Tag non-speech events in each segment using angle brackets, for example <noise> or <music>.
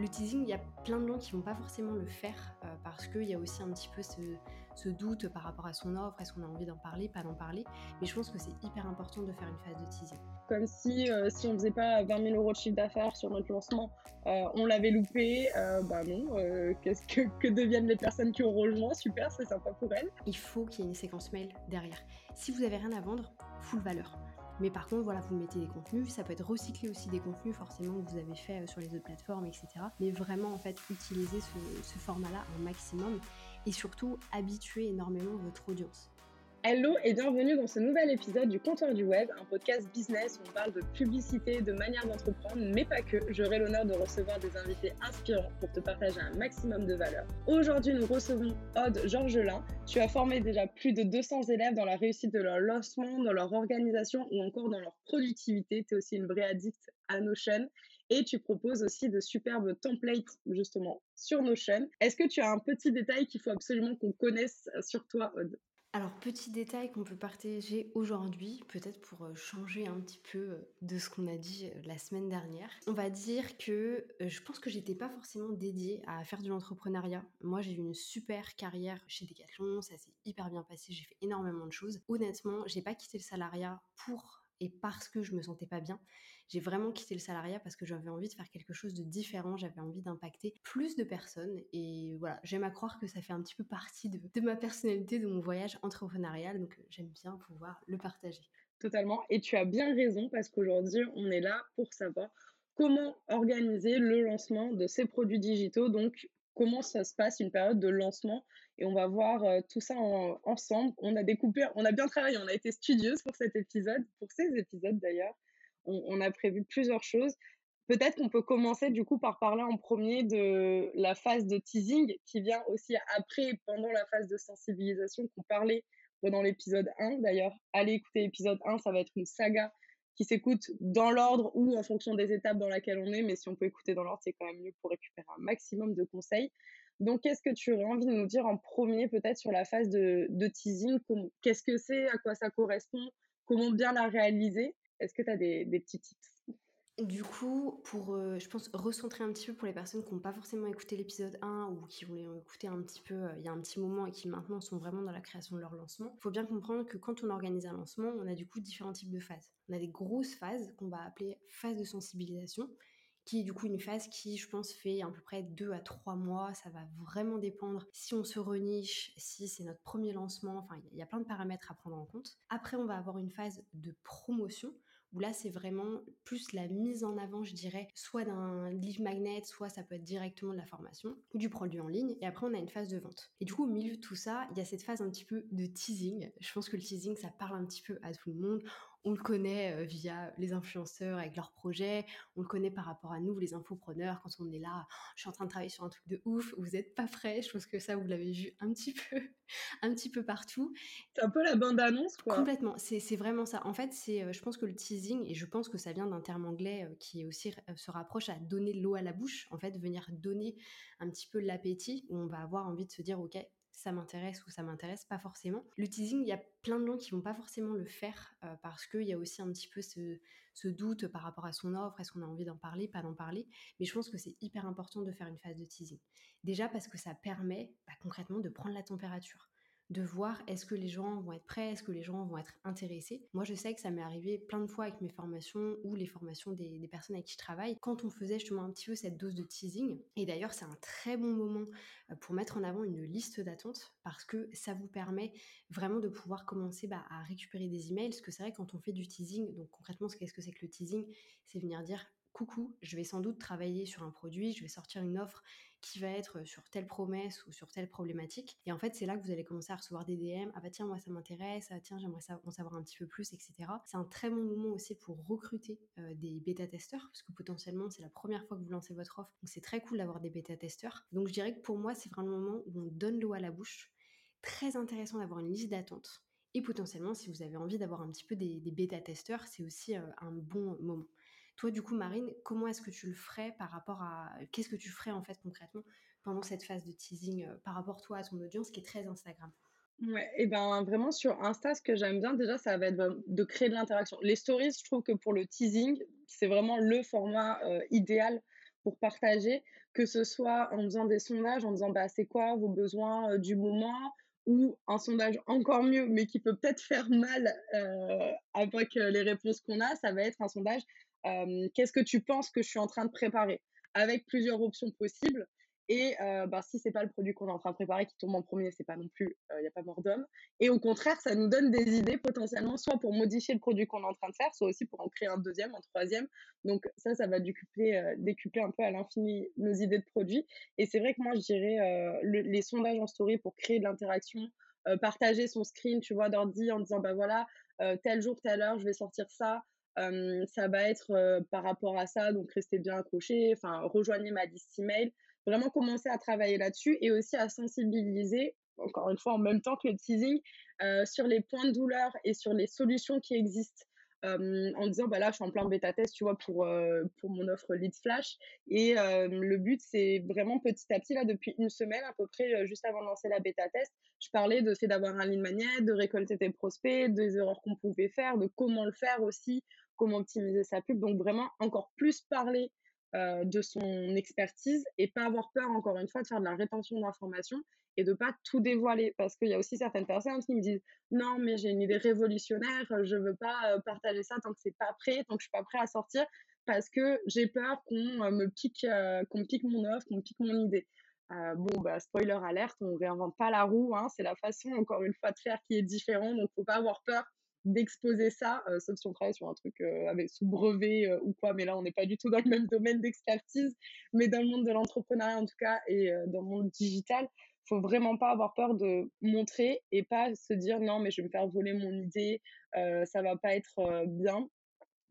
Le teasing, il y a plein de gens qui vont pas forcément le faire euh, parce qu'il y a aussi un petit peu ce, doute par rapport à son offre, est-ce qu'on a envie d'en parler, pas d'en parler. Mais je pense que c'est hyper important de faire une phase de teasing. Comme si, euh, si on faisait pas 20 000 euros de chiffre d'affaires sur notre lancement, euh, on l'avait loupé. bah non, qu'est-ce que, que, deviennent les personnes qui ont rejoint? Super, c'est sympa pour elles. Il faut qu'il y ait une séquence mail derrière. Si vous avez rien à vendre, full valeur. Mais par contre, voilà, vous mettez des contenus, ça peut être recyclé aussi des contenus forcément que vous avez fait euh, sur les autres plateformes, etc. Mais vraiment, en fait, utiliser ce, ce format-là un maximum et surtout habituer énormément votre audience. Hello et bienvenue dans ce nouvel épisode du Compteur du Web, un podcast business où on parle de publicité, de manière d'entreprendre, mais pas que. J'aurai l'honneur de recevoir des invités inspirants pour te partager un maximum de valeur. Aujourd'hui, nous recevons Aude Georgelin. Tu as formé déjà plus de 200 élèves dans la réussite de leur lancement, dans leur organisation ou encore dans leur productivité. Tu es aussi une vraie addict à Notion et tu proposes aussi de superbes templates justement sur Notion. Est-ce que tu as un petit détail qu'il faut absolument qu'on connaisse sur toi, Aude? Alors, petit détail qu'on peut partager aujourd'hui, peut-être pour euh, changer un petit peu euh, de ce qu'on a dit euh, la semaine dernière. On va dire que je pense que j'étais pas forcément dédiée à faire de l'entrepreneuriat. Moi, j'ai eu une super carrière chez Decathlon, ça s'est hyper bien passé, j'ai fait énormément de choses. Honnêtement, j'ai pas quitté le salariat pour et parce que je me sentais pas bien. J'ai vraiment quitté le salariat parce que j'avais envie de faire quelque chose de différent, j'avais envie d'impacter plus de personnes et voilà, j'aime à croire que ça fait un petit peu partie de, ma personnalité, de mon voyage entrepreneurial, donc euh, j'aime bien pouvoir le partager. Totalement, et tu as bien raison parce qu'aujourd'hui on est là pour savoir comment organiser le lancement de ces produits digitaux, donc comment ça se passe une période de lancement et on va voir euh, tout ça ensemble. On a découpé, on a bien travaillé, on a été studieuse pour cet épisode, pour ces épisodes d'ailleurs. On, a prévu plusieurs choses. Peut-être qu'on peut commencer du coup par parler en premier de la phase de teasing qui vient aussi après, pendant la phase de sensibilisation qu'on parlait pendant l'épisode 1. D'ailleurs, allez écouter l'épisode 1, ça va être une saga qui s'écoute dans l'ordre ou en fonction des étapes dans lesquelles on est, mais si on peut écouter dans l'ordre, c'est quand même mieux pour récupérer un maximum de conseils. Donc, qu'est-ce que tu aurais envie de nous dire en premier, peut-être sur la phase de, teasing? Qu'est-ce que c'est? À quoi ça correspond? Comment bien la réaliser? Est-ce que tu as des, petits tips? Du coup, pour, euh, je pense, recentrer un petit peu pour les personnes qui n'ont pas forcément écouté l'épisode 1 ou qui voulaient écouter un petit peu euh, il y a un petit moment et qui maintenant sont vraiment dans la création de leur lancement, il faut bien comprendre que quand on organise un lancement, on a du coup différents types de phases. On a des grosses phases qu'on va appeler phase de sensibilisation, qui est du coup une phase qui, je pense, fait à peu près 2 à 3 mois. Ça va vraiment dépendre si on se reniche, si c'est notre premier lancement. Enfin, il y a plein de paramètres à prendre en compte. Après, on va avoir une phase de promotion là c'est vraiment plus la mise en avant, je dirais, soit d'un livre magnet, soit ça peut être directement de la formation ou du produit en ligne. Et après on a une phase de vente. Et du coup au milieu de tout ça, il y a cette phase un petit peu de teasing. Je pense que le teasing ça parle un petit peu à tout le monde. On le connaît euh, via les influenceurs avec leurs projets, on le connaît par rapport à nous, les infopreneurs, quand on est là, je suis en train de travailler sur un truc de ouf, vous n'êtes pas prêts, je pense que ça vous l'avez vu un petit peu, <laughs> un petit peu partout. C'est un peu la bande-annonce, quoi. Complètement, c'est vraiment ça. En fait, c'est, euh, je pense que le teasing, et je pense que ça vient d'un terme anglais euh, qui aussi se rapproche à donner l'eau à la bouche, en fait, venir donner un petit peu l'appétit, où on va avoir envie de se dire, ok, ça m'intéresse ou ça m'intéresse pas forcément. Le teasing, il y a plein de gens qui vont pas forcément le faire euh, parce qu'il y a aussi un petit peu ce, doute par rapport à son offre, est-ce qu'on a envie d'en parler, pas d'en parler. Mais je pense que c'est hyper important de faire une phase de teasing. Déjà parce que ça permet bah, concrètement de prendre la température de voir est-ce que les gens vont être prêts, est-ce que les gens vont être intéressés. Moi, je sais que ça m'est arrivé plein de fois avec mes formations ou les formations des, personnes avec qui je travaille, quand on faisait justement un petit peu cette dose de teasing. Et d'ailleurs, c'est un très bon moment euh, pour mettre en avant une liste d'attente parce que ça vous permet vraiment de pouvoir commencer bah, à récupérer des emails. Parce que c'est vrai, quand on fait du teasing, donc concrètement, qu'est-ce que c'est que le teasing? C'est venir dire coucou, je vais sans doute travailler sur un produit, je vais sortir une offre qui va être sur telle promesse ou sur telle problématique. Et en fait, c'est là que vous allez commencer à recevoir des DM. Ah bah tiens, moi ça m'intéresse, ah tiens, j'aimerais en savoir un petit peu plus, etc. C'est un très bon moment aussi pour recruter des bêta-testeurs, parce que potentiellement c'est la première fois que vous lancez votre offre. Donc c'est très cool d'avoir des bêta-testeurs. Donc je dirais que pour moi, c'est vraiment le moment où on donne l'eau à la bouche. Très intéressant d'avoir une liste d'attente. Et potentiellement, si vous avez envie d'avoir un petit peu des, bêta-testeurs, c'est aussi un bon moment. Toi, du coup, Marine, comment est-ce que tu le ferais par rapport à... Qu'est-ce que tu ferais en fait concrètement pendant cette phase de teasing euh, par rapport toi à ton audience qui est très Instagram? Ouais, et ben vraiment sur Insta, ce que j'aime bien déjà, ça va être de créer de l'interaction. Les stories, je trouve que pour le teasing, c'est vraiment le format euh, idéal pour partager, que ce soit en faisant des sondages, en disant bah, c'est quoi vos besoins du moment, ou un sondage encore mieux, mais qui peut peut-être faire mal avec les réponses qu'on a, ça va être un sondage qu'est-ce que tu penses que je suis en train de préparer? Avec plusieurs options possibles. Et euh, bah, si c'est pas le produit qu'on est en train de préparer qui tombe en premier, c'est pas non plus, il n'y a pas mort d'homme. Et au contraire, ça nous donne des idées potentiellement, soit pour modifier le produit qu'on est en train de faire, soit aussi pour en créer un deuxième, un troisième. Donc ça, ça va décupler, décupler un peu à l'infini nos idées de produits. Et c'est vrai que moi, je dirais les sondages en story pour créer de l'interaction, partager son screen, tu vois, d'ordi en disant, bah voilà, tel jour, telle heure, je vais sortir ça ça va être par rapport à ça, donc restez bien accrochés, enfin rejoignez ma liste email, vraiment commencer à travailler là-dessus et aussi à sensibiliser, encore une fois en même temps que le teasing, sur les points de douleur et sur les solutions qui existent. en disant bah là je suis en plein bêta test tu vois pour pour mon offre lead flash et le but c'est vraiment petit à petit là depuis une semaine à peu près juste avant de lancer la bêta test je parlais de fait d'avoir un lead magnet de récolter tes prospects des erreurs qu'on pouvait faire de comment le faire aussi comment optimiser sa pub. Donc vraiment encore plus parler euh, de son expertise et pas avoir peur, encore une fois, de faire de la rétention d'informations et de pas tout dévoiler. Parce qu'il y a aussi certaines personnes qui me disent non, mais j'ai une idée révolutionnaire, je veux pas euh, partager ça tant que c'est pas prêt, tant que je suis pas prêt à sortir, parce que j'ai peur qu'on euh, me pique, qu'on pique mon offre, qu'on pique mon idée. bon, bah, spoiler alerte, on réinvente pas la roue, hein, c'est la façon, encore une fois, de faire qui est différente, donc faut pas avoir peur d'exposer ça, euh, sauf si on travaille sur un truc euh, avec sous brevet euh, ou quoi, mais là on n'est pas du tout dans le même domaine d'expertise, mais dans le monde de l'entrepreneuriat en tout cas et dans le monde digital, faut vraiment pas avoir peur de montrer et pas se dire non mais je vais me faire voler mon idée, ça va pas être bien.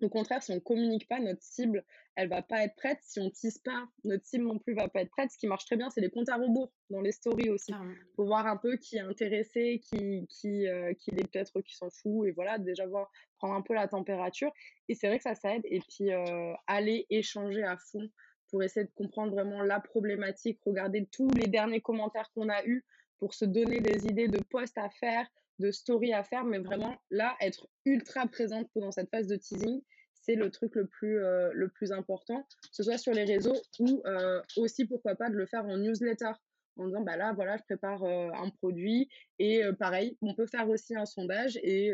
Au contraire, si on communique pas, notre cible, elle va pas être prête. Si on tisse pas, notre cible non plus va pas être prête. Ce qui marche très bien, c'est les comptes à rebours dans les stories aussi. Pour voir un peu qui est intéressé, qui, qui, euh, qui est peut-être qui s'en fout. Et voilà, déjà voir, prendre un peu la température. Et c'est vrai que ça, ça aide. Et puis, euh, aller échanger à fond pour essayer de comprendre vraiment la problématique, regarder tous les derniers commentaires qu'on a eus pour se donner des idées de posts à faire, de story à faire, mais vraiment là, être ultra présente pendant cette phase de teasing, c'est le truc le plus, euh, le plus important, que ce soit sur les réseaux ou euh, aussi, pourquoi pas, de le faire en newsletter en disant bah là voilà je prépare un produit et pareil on peut faire aussi un sondage et,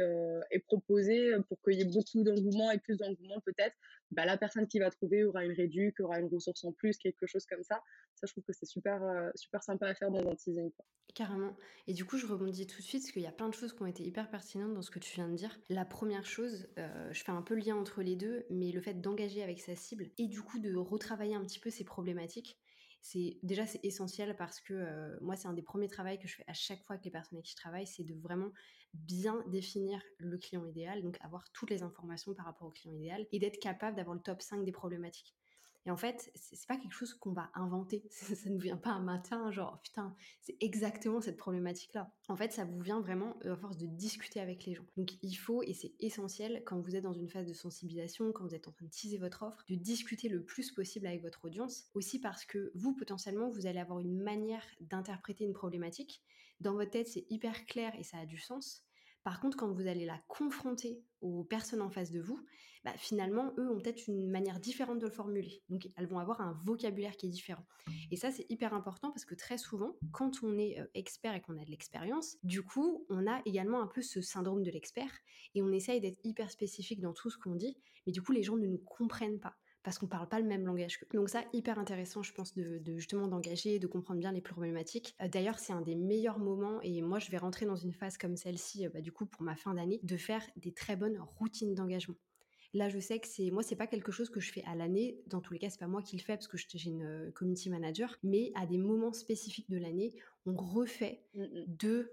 et proposer pour qu'il y ait beaucoup d'engouement et plus d'engouement peut-être bah, la personne qui va trouver aura une réduc aura une ressource en plus quelque chose comme ça. Ça je trouve que c'est super super sympa à faire dans un teasing carrément. Et du coup je rebondis tout de suite parce qu'il y a plein de choses qui ont été hyper pertinentes dans ce que tu viens de dire. La première chose je fais un peu le lien entre les deux mais le fait d'engager avec sa cible et du coup de retravailler un petit peu ses problématiques c'est déjà c'est essentiel parce que euh, moi c'est un des premiers travaux que je fais à chaque fois avec les personnes avec qui je travaille, c'est de vraiment bien définir le client idéal, donc avoir toutes les informations par rapport au client idéal et d'être capable d'avoir le top 5 des problématiques. Et en fait, c'est pas quelque chose qu'on va inventer. <laughs> Ça, ne vient pas un matin, genre putain, c'est exactement cette problématique-là. En fait, ça vous vient vraiment euh, à force de discuter avec les gens. Donc il faut, et c'est essentiel, quand vous êtes dans une phase de sensibilisation, quand vous êtes en train de teaser votre offre, de discuter le plus possible avec votre audience. Aussi parce que vous, potentiellement, vous allez avoir une manière d'interpréter une problématique. Dans votre tête, c'est hyper clair et ça a du sens. Par contre, quand vous allez la confronter aux personnes en face de vous, bah, finalement, eux ont peut-être une manière différente de le formuler. Donc, elles vont avoir un vocabulaire qui est différent. Et ça, c'est hyper important parce que très souvent, quand on est euh, expert et qu'on a de l'expérience, du coup, on a également un peu ce syndrome de l'expert et on essaye d'être hyper spécifique dans tout ce qu'on dit, mais du coup, les gens ne nous comprennent pas parce qu'on parle pas le même langage que. Donc ça, hyper intéressant, je pense, de, justement d'engager, de comprendre bien les problématiques. Euh, d'ailleurs, c'est un des meilleurs moments, et moi, je vais rentrer dans une phase comme celle-ci, euh, bah, du coup, pour ma fin d'année, de faire des très bonnes routines d'engagement. Là, je sais que c'est moi, c'est pas quelque chose que je fais à l'année. Dans tous les cas, c'est pas moi qui le fais parce que j'ai une euh, community manager. Mais à des moments spécifiques de l'année, on refait mmh deux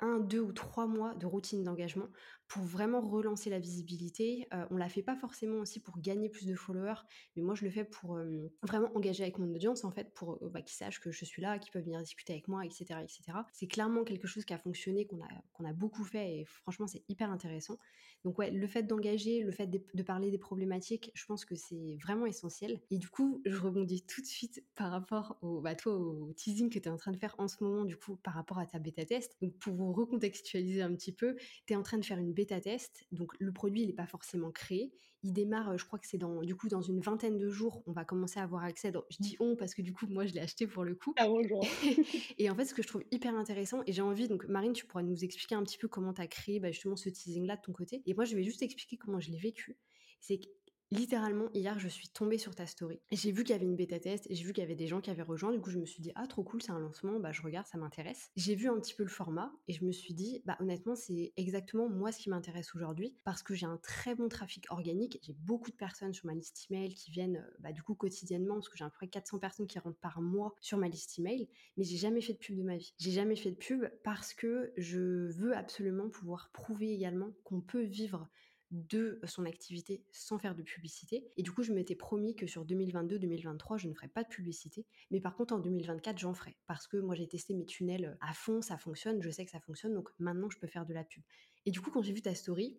un, deux ou trois mois de routine d'engagement pour vraiment relancer la visibilité. Euh, on la fait pas forcément aussi pour gagner plus de followers, mais moi je le fais pour euh, vraiment engager avec mon audience en fait, pour euh, bah, qu'ils sachent que je suis là, qu'ils peuvent venir discuter avec moi, etc., etc. C'est clairement quelque chose qui a fonctionné, qu'on a qu'on a beaucoup fait et franchement c'est hyper intéressant. Donc ouais, le fait d'engager, le fait de, parler des problématiques, je pense que c'est vraiment essentiel. Et du coup, je rebondis tout de suite par rapport au, bah, toi, au teasing que tu es en train de faire en ce moment, du coup, par rapport à ta bêta test. Vous recontextualiser un petit peu, tu es en train de faire une bêta test, donc le produit il n'est pas forcément créé. Il démarre, je crois que c'est dans, du coup, dans une vingtaine de jours, on va commencer à avoir accès. je dis on parce que du coup, moi, je l'ai acheté pour le coup. Ah, bonjour. <laughs> et en fait, ce que je trouve hyper intéressant, et j'ai envie, donc Marine, tu pourras nous expliquer un petit peu comment tu as créé bah, justement ce teasing-là de ton côté. Et moi, je vais juste expliquer comment je l'ai vécu. C'est que Littéralement, hier, je suis tombée sur ta story. J'ai vu qu'il y avait une bêta test, j'ai vu qu'il y avait des gens qui avaient rejoint. Du coup, je me suis dit, ah, trop cool, c'est un lancement, bah, je regarde, ça m'intéresse. J'ai vu un petit peu le format et je me suis dit, bah, honnêtement, c'est exactement moi ce qui m'intéresse aujourd'hui parce que j'ai un très bon trafic organique. J'ai beaucoup de personnes sur ma liste email qui viennent, euh, bah, du coup, quotidiennement parce que j'ai à peu près 400 personnes qui rentrent par mois sur ma liste email, mais j'ai jamais fait de pub de ma vie. J'ai jamais fait de pub parce que je veux absolument pouvoir prouver également qu'on peut vivre de son activité sans faire de publicité. Et du coup, je m'étais promis que sur 2022-2023, je ne ferais pas de publicité. Mais par contre, en 2024, j'en ferai. Parce que moi, j'ai testé mes tunnels à fond, ça fonctionne, je sais que ça fonctionne. Donc maintenant, je peux faire de la pub. Et du coup, quand j'ai vu ta story,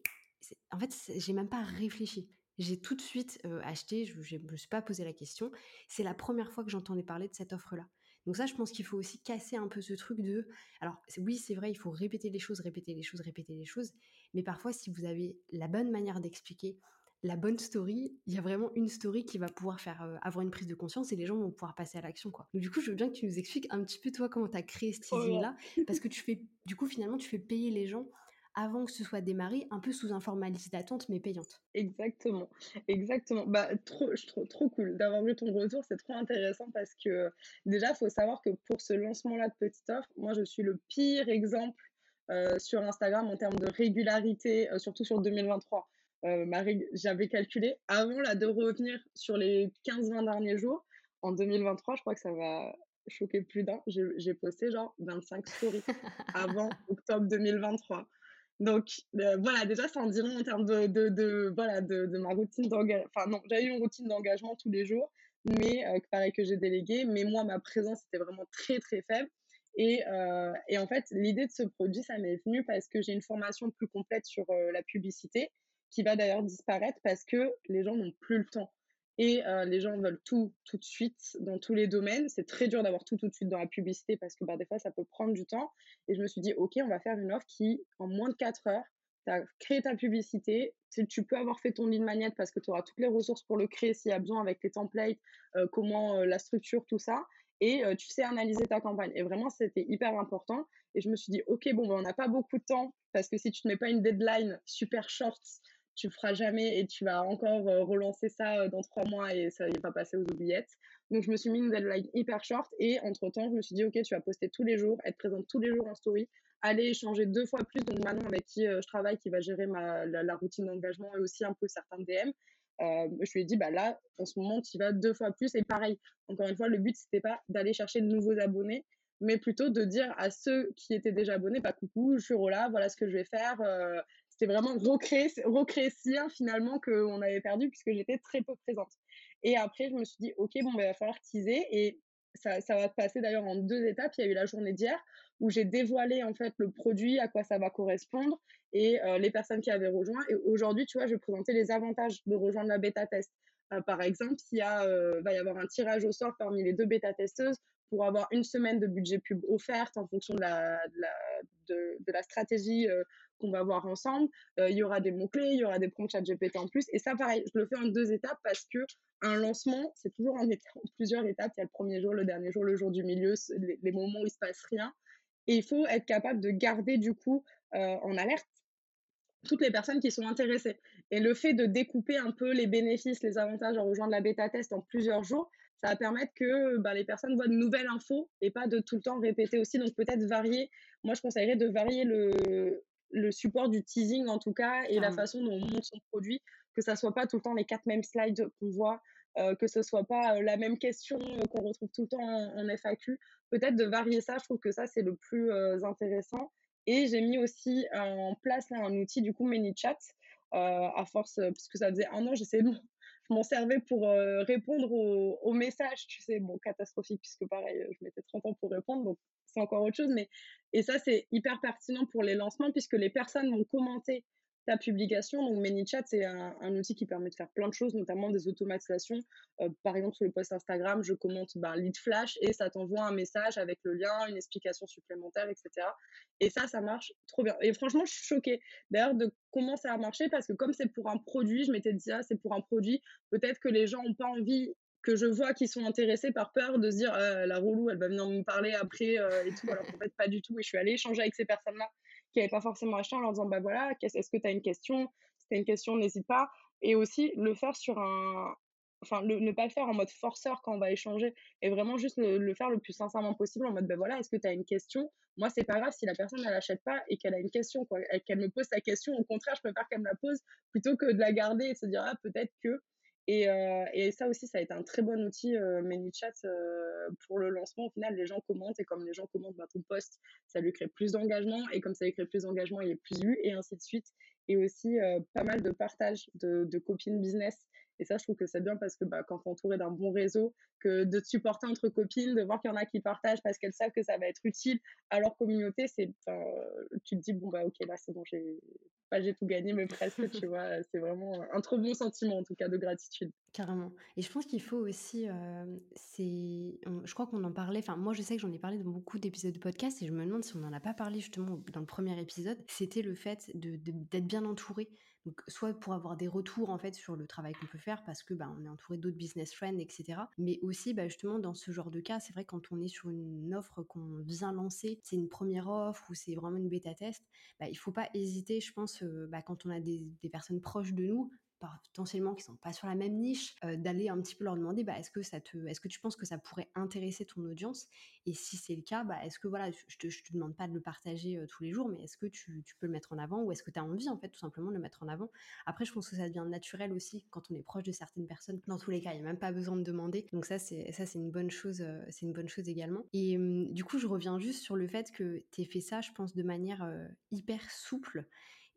en fait, j'ai même pas réfléchi. J'ai tout de suite acheté, je ne me suis pas posé la question. C'est la première fois que j'entendais parler de cette offre-là. Donc ça, je pense qu'il faut aussi casser un peu ce truc de... Alors oui, c'est vrai, il faut répéter les choses, répéter les choses, répéter les choses. Mais parfois, si vous avez la bonne manière d'expliquer, la bonne story, il y a vraiment une story qui va pouvoir faire euh, avoir une prise de conscience et les gens vont pouvoir passer à l'action quoi. Donc du coup, je veux bien que tu nous expliques un petit peu toi comment tu as créé ce teasing là <laughs> parce que tu fais du coup finalement tu fais payer les gens avant que ce soit démarré, un peu sous un format d'attente, mais payante. Exactement, exactement. Bah, trop, trop, trop cool d'avoir vu ton retour, c'est trop intéressant parce que déjà, il faut savoir que pour ce lancement-là de petite offre, moi, je suis le pire exemple sur Instagram en termes de régularité, euh, surtout sur 2023. Euh, j'avais calculé avant là, de revenir sur les 15-20 derniers jours. En 2023, je crois que ça va choquer plus d'un. J'ai posté genre 25 stories <laughs> avant octobre 2023. Donc euh, voilà, déjà, c'est un dit en termes de, de, de voilà, de, de, ma routine d'engagement. Enfin non, j'avais une routine d'engagement tous les jours, mais euh, pareil que j'ai délégué. Mais moi, ma présence était vraiment très très faible. Et, euh, et en fait, l'idée de ce produit, ça m'est venu parce que j'ai une formation plus complète sur la publicité, qui va d'ailleurs disparaître parce que les gens n'ont plus le temps et euh, les gens veulent tout tout de suite dans tous les domaines. C'est très dur d'avoir tout tout de suite dans la publicité parce que bah, des fois ça peut prendre du temps. Et je me suis dit, ok, on va faire une offre qui, en moins de 4 heures, tu as créé ta publicité. Tu peux avoir fait ton lead magnet parce que tu auras toutes les ressources pour le créer s'il y a besoin avec tes templates, euh, comment euh, la structure, tout ça. Et tu sais analyser ta campagne. Et vraiment, c'était hyper important. Et je me suis dit, ok, bon, ben, on n'a pas beaucoup de temps parce que si tu ne mets pas une deadline super short, tu le feras jamais et tu vas encore euh, relancer ça euh, dans trois mois et ça n'est pas passé aux oubliettes. Donc, je me suis mis une deadline hyper short et entre temps, je me suis dit, OK, tu vas poster tous les jours, être présente tous les jours en story, aller échanger deux fois plus. Donc, Manon, avec qui euh, je travaille, qui va gérer ma, la, routine d'engagement et aussi un peu certains DM. Je lui ai dit, bah là, en ce moment, tu y vas deux fois plus. Et pareil, encore une fois, le but, c'était pas d'aller chercher de nouveaux abonnés, mais plutôt de dire à ceux qui étaient déjà abonnés, bah, coucou, je suis Rola, voilà ce que je vais faire c'était vraiment recréer, recréer ce lien finalement qu'on avait perdu puisque j'étais très peu présente. Et après, je me suis dit, OK, bon, bah, il va falloir teaser. Et ça, ça va passer d'ailleurs en deux étapes. Il y a eu la journée d'hier où j'ai dévoilé en fait le produit, à quoi ça va correspondre et euh, les personnes qui avaient rejoint. Et aujourd'hui, tu vois, je vais présenter les avantages de rejoindre la bêta test. Euh, par exemple, il y a, euh, va y avoir un tirage au sort parmi les deux bêta testeuses pour avoir une semaine de budget pub offerte en fonction de la, de de la stratégie qu'on va voir ensemble. Euh, il y aura des mots-clés, il y aura des prompts chat GPT en plus. Et ça, pareil, je le fais en deux étapes parce que un lancement, c'est toujours en, plusieurs étapes. Il y a le premier jour, le dernier jour, le jour du milieu, les, moments où il se passe rien. Et il faut être capable de garder du coup euh, en alerte toutes les personnes qui sont intéressées. Et le fait de découper un peu les bénéfices, les avantages en rejoindre la bêta test en plusieurs jours, ça va permettre que bah, les personnes voient de nouvelles infos et pas de tout le temps répéter aussi. Donc peut-être varier. Moi, je conseillerais de varier le, le support du teasing en tout cas et la façon dont on monte son produit, que ça soit pas tout le temps les quatre mêmes slides qu'on voit, euh, que ce soit pas euh, la même question euh, qu'on retrouve tout le temps en, FAQ. Peut-être de varier ça, je trouve que ça c'est le plus intéressant. Et j'ai mis aussi en place là un outil du coup ManyChat à force puisque ça faisait un an j'essayais de <laughs> je m'en servais pour répondre aux, aux, messages, tu sais, bon, catastrophique, puisque pareil, je mettais 30 ans pour répondre, donc encore autre chose. Mais, et ça, c'est hyper pertinent pour les lancements, puisque les personnes vont commenter ta publication. Donc ManyChat, c'est un, un, outil qui permet de faire plein de choses, notamment des automatisations. Euh, par exemple, sur le post Instagram, je commente ben, lead flash et ça t'envoie un message avec le lien, une explication supplémentaire, etc. Et ça, ça marche trop bien. Et franchement, je suis choquée d'ailleurs de comment ça a marché parce que comme c'est pour un produit, je m'étais dit, ah, c'est pour un produit, peut-être que les gens n'ont pas envie que je vois qu'ils sont intéressés par peur de se dire «Ah, la roulou elle va venir me parler après euh, et tout alors qu'en fait pas du tout. Et je suis allée échanger avec ces personnes là qui n'avaient pas forcément acheté en leur disant bah voilà est-ce que tu as une question? Si tu as une question n'hésite pas. Et aussi le faire sur un enfin ne pas le faire en mode forceur quand on va échanger et vraiment juste le, faire le plus sincèrement possible en mode ben voilà est-ce que tu as une question? Moi c'est pas grave si la personne elle achète pas et qu'elle a une question quoi qu'elle me pose sa question. Au contraire je préfère qu'elle me la pose plutôt que de la garder et se dire ah peut-être que et, euh, et, ça aussi, ça a été un très bon outil, euh, ManyChat, euh, pour le lancement. Au final, les gens commentent et comme les gens commentent bah, ton post, ça lui crée plus d'engagement et comme ça lui crée plus d'engagement, il est plus vu et ainsi de suite. Et aussi euh, pas mal de partage de, de copines business et ça, je trouve que c'est bien parce que bah, quand tu es entouré d'un bon réseau, que de te supporter entre copines, de voir qu'il y en a qui partagent parce qu'elles savent que ça va être utile à leur communauté, c'est, tu te dis, bon, bah ok, là, c'est bon, j'ai pas j'ai tout gagné, mais presque, tu vois. <laughs> C'est vraiment un trop bon sentiment, en tout cas, de gratitude. Carrément. Et je pense qu'il faut aussi, euh, c'est, je crois qu'on en parlait, enfin moi je sais que j'en ai parlé dans beaucoup d'épisodes de podcast et je me demande si on n'en a pas parlé justement dans le premier épisode, c'était le fait de, d'être bien entouré. Donc soit pour avoir des retours en fait sur le travail qu'on peut faire parce que bah, on est entouré d'autres business friends, etc. Mais aussi bah, justement dans ce genre de cas, c'est vrai quand on est sur une offre qu'on vient lancer, c'est une première offre ou c'est vraiment une bêta test, bah, il faut pas hésiter, je pense, euh, bah, quand on a des, des personnes proches de nous, potentiellement qui sont pas sur la même niche, euh, d'aller un petit peu leur demander bah, est-ce que ça te, est-ce que tu penses que ça pourrait intéresser ton audience? Et si c'est le cas, bah, est-ce que voilà, je te, te demande pas de le partager euh, tous les jours, mais est-ce que tu, peux le mettre en avant ou est-ce que tu as envie en fait tout simplement de le mettre en avant? Après, je pense que ça devient naturel aussi quand on est proche de certaines personnes. Dans tous les cas, il n'y a même pas besoin de demander. Donc ça, c'est ça, c'est une bonne chose, euh, c'est une bonne chose également. Et du coup, je reviens juste sur le fait que tu fait ça, je pense, de manière hyper souple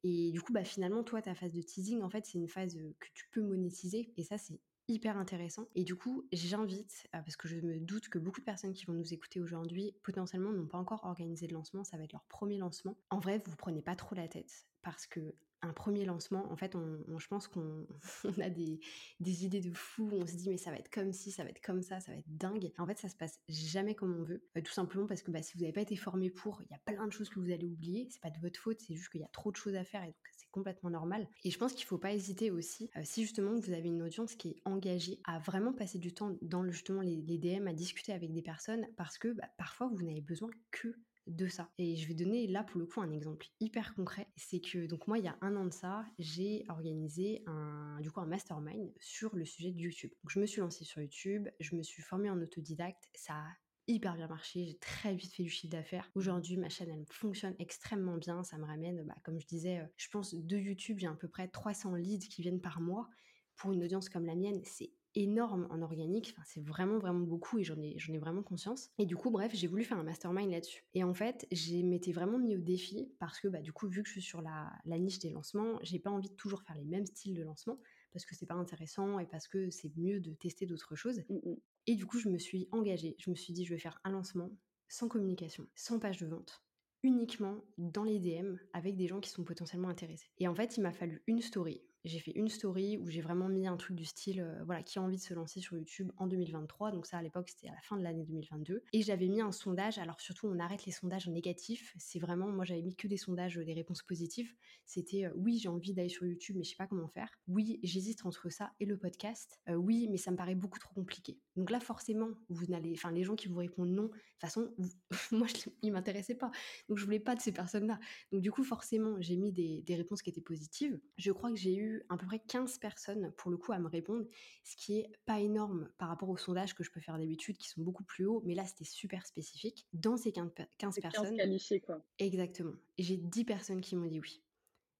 et du coup, bah, finalement, toi, ta phase de teasing, en fait, c'est une phase que tu peux monétiser. Et ça, c'est hyper intéressant. Et du coup, j'invite, parce que je me doute que beaucoup de personnes qui vont nous écouter aujourd'hui, potentiellement, n'ont pas encore organisé de lancement. Ça va être leur premier lancement. En vrai, vous prenez pas trop la tête. Parce que un premier lancement, en fait, je pense qu'on <laughs> a des, idées de fou, on se dit mais ça va être comme ci, ça va être comme ça, ça va être dingue. En fait, ça se passe jamais comme on veut, euh, tout simplement parce que bah, si vous n'avez pas été formé pour, il y a plein de choses que vous allez oublier. C'est pas de votre faute, c'est juste qu'il y a trop de choses à faire et donc c'est complètement normal. Et je pense qu'il faut pas hésiter aussi, euh, si justement vous avez une audience qui est engagée, à vraiment passer du temps dans justement les, les DM, à discuter avec des personnes parce que bah, parfois vous n'avez besoin que de ça. Et je vais donner là pour le coup un exemple hyper concret. C'est que donc moi il y a un an de ça, j'ai organisé un du coup un mastermind sur le sujet de YouTube. Donc je me suis lancée sur YouTube, je me suis formée en autodidacte, ça a hyper bien marché, j'ai très vite fait du chiffre d'affaires. Aujourd'hui, ma chaîne elle fonctionne extrêmement bien, ça me ramène, bah, comme je disais, euh, je pense de YouTube, j'ai à peu près 300 leads qui viennent par mois. Pour une audience comme la mienne, c'est énorme en organique. Enfin, c'est vraiment, vraiment beaucoup et j'en ai, j'en ai vraiment conscience. Et du coup, bref, j'ai voulu faire un mastermind là-dessus. Et en fait, j'ai m'étais vraiment mis au défi parce que, bah, du coup, vu que je suis sur la, la niche des lancements, j'ai pas envie de toujours faire les mêmes styles de lancement parce que c'est pas intéressant et parce que c'est mieux de tester d'autres choses. Mmh, mmh. Et du coup, je me suis engagée. Je me suis dit, je vais faire un lancement sans communication, sans page de vente, uniquement dans les DM avec des gens qui sont potentiellement intéressés. Et en fait, il m'a fallu une story j'ai fait une story où j'ai vraiment mis un truc du style, euh, voilà, qui a envie de se lancer sur YouTube en 2023. Donc ça, à l'époque, c'était à la fin de l'année 2022. Et j'avais mis un sondage. Alors surtout, on arrête les sondages négatifs. C'est vraiment, moi, j'avais mis que des sondages, des réponses positives. C'était euh, oui, j'ai envie d'aller sur YouTube, mais je sais pas comment faire. Oui, j'hésite entre ça et le podcast. Euh, oui, mais ça me paraît beaucoup trop compliqué. Donc là, forcément, vous n'allez, enfin, les gens qui vous répondent non, de toute façon, <laughs> moi, je, ils m'intéressaient pas. Donc je voulais pas de ces personnes-là. Donc du coup, forcément, j'ai mis des, des réponses qui étaient positives. Je crois que j'ai eu à peu près 15 personnes pour le coup à me répondre, ce qui est pas énorme par rapport aux sondages que je peux faire d'habitude qui sont beaucoup plus hauts, mais là c'était super spécifique. Dans ces 15, 15 personnes. 15 quoi. Exactement. J'ai 10 personnes qui m'ont dit oui.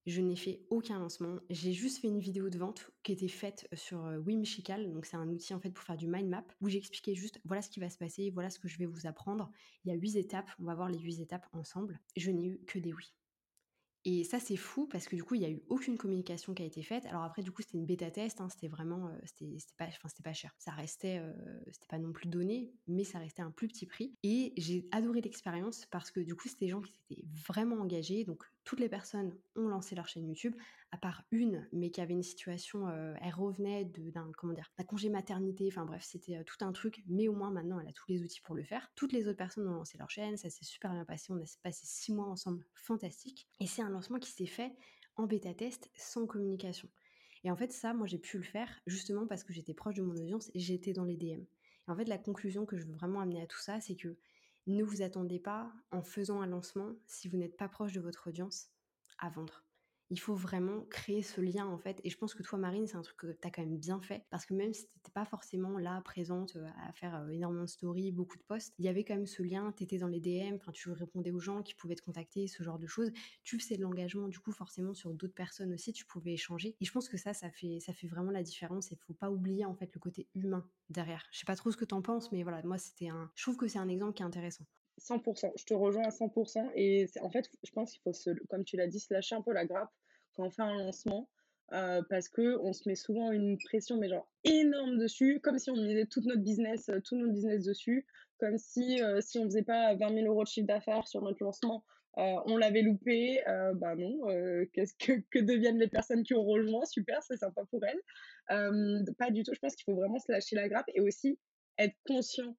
Je n'ai fait aucun lancement. J'ai juste fait une vidéo de vente qui était faite sur euh, Wimchical. Donc, c'est un outil en fait pour faire du mind map où j'expliquais juste voilà ce qui va se passer, voilà ce que je vais vous apprendre. Il y a huit étapes. On va voir les huit étapes ensemble. Je n'ai eu que des oui. Et ça, c'est fou parce que du coup, il n'y a eu aucune communication qui a été faite. Alors après, du coup, c'était une bêta test, hein, c'était vraiment, euh, c'était pas, enfin, c'était pas cher. Ça restait, euh, c'était pas non plus donné, mais ça restait un plus petit prix. Et j'ai adoré l'expérience parce que du coup, c'était des gens qui s'étaient vraiment engagés. Donc toutes les personnes ont lancé leur chaîne YouTube, à part une, mais qui avait une situation, euh, elle revenait d'un comment dire, congé maternité, enfin bref, c'était euh, tout un truc, mais au moins maintenant elle a tous les outils pour le faire. Toutes les autres personnes ont lancé leur chaîne, ça s'est super bien passé, on a passé six mois ensemble, fantastique. Et c'est un lancement qui s'est fait en bêta test sans communication. Et en fait, ça, moi, j'ai pu le faire justement parce que j'étais proche de mon audience et j'étais dans les DM. Et en fait, la conclusion que je veux vraiment amener à tout ça, c'est que ne vous attendez pas, en faisant un lancement, si vous n'êtes pas proche de votre audience, à vendre il faut vraiment créer ce lien en fait. Et je pense que toi, Marine, c'est un truc que tu as quand même bien fait parce que même si tu pas forcément là, présente, euh, à faire euh, énormément de stories, beaucoup de posts, il y avait quand même ce lien, tu étais dans les DM, tu répondais aux gens qui pouvaient te contacter, ce genre de choses. Tu faisais de l'engagement, du coup, forcément, sur d'autres personnes aussi, tu pouvais échanger. Et je pense que ça, ça fait, ça fait vraiment la différence et faut pas oublier en fait le côté humain derrière. Je sais pas trop ce que tu en penses, mais voilà, moi, c'était un. Je trouve que c'est un exemple qui est intéressant. 100%, je te rejoins à 100%. Et en fait, je pense qu'il faut, comme tu l'as dit, se lâcher un peu la grappe quand on fait un lancement. Euh, parce que on se met souvent une pression mais genre énorme dessus comme si on misait tout notre business euh, tout notre business dessus comme si euh, si on faisait pas 20 000 euros de chiffre d'affaires sur notre lancement on l'avait loupé bah non qu'est-ce que, que deviennent les personnes qui ont rejoint super c'est sympa pour elles pas du tout je pense qu'il faut vraiment se lâcher la grappe et aussi être conscient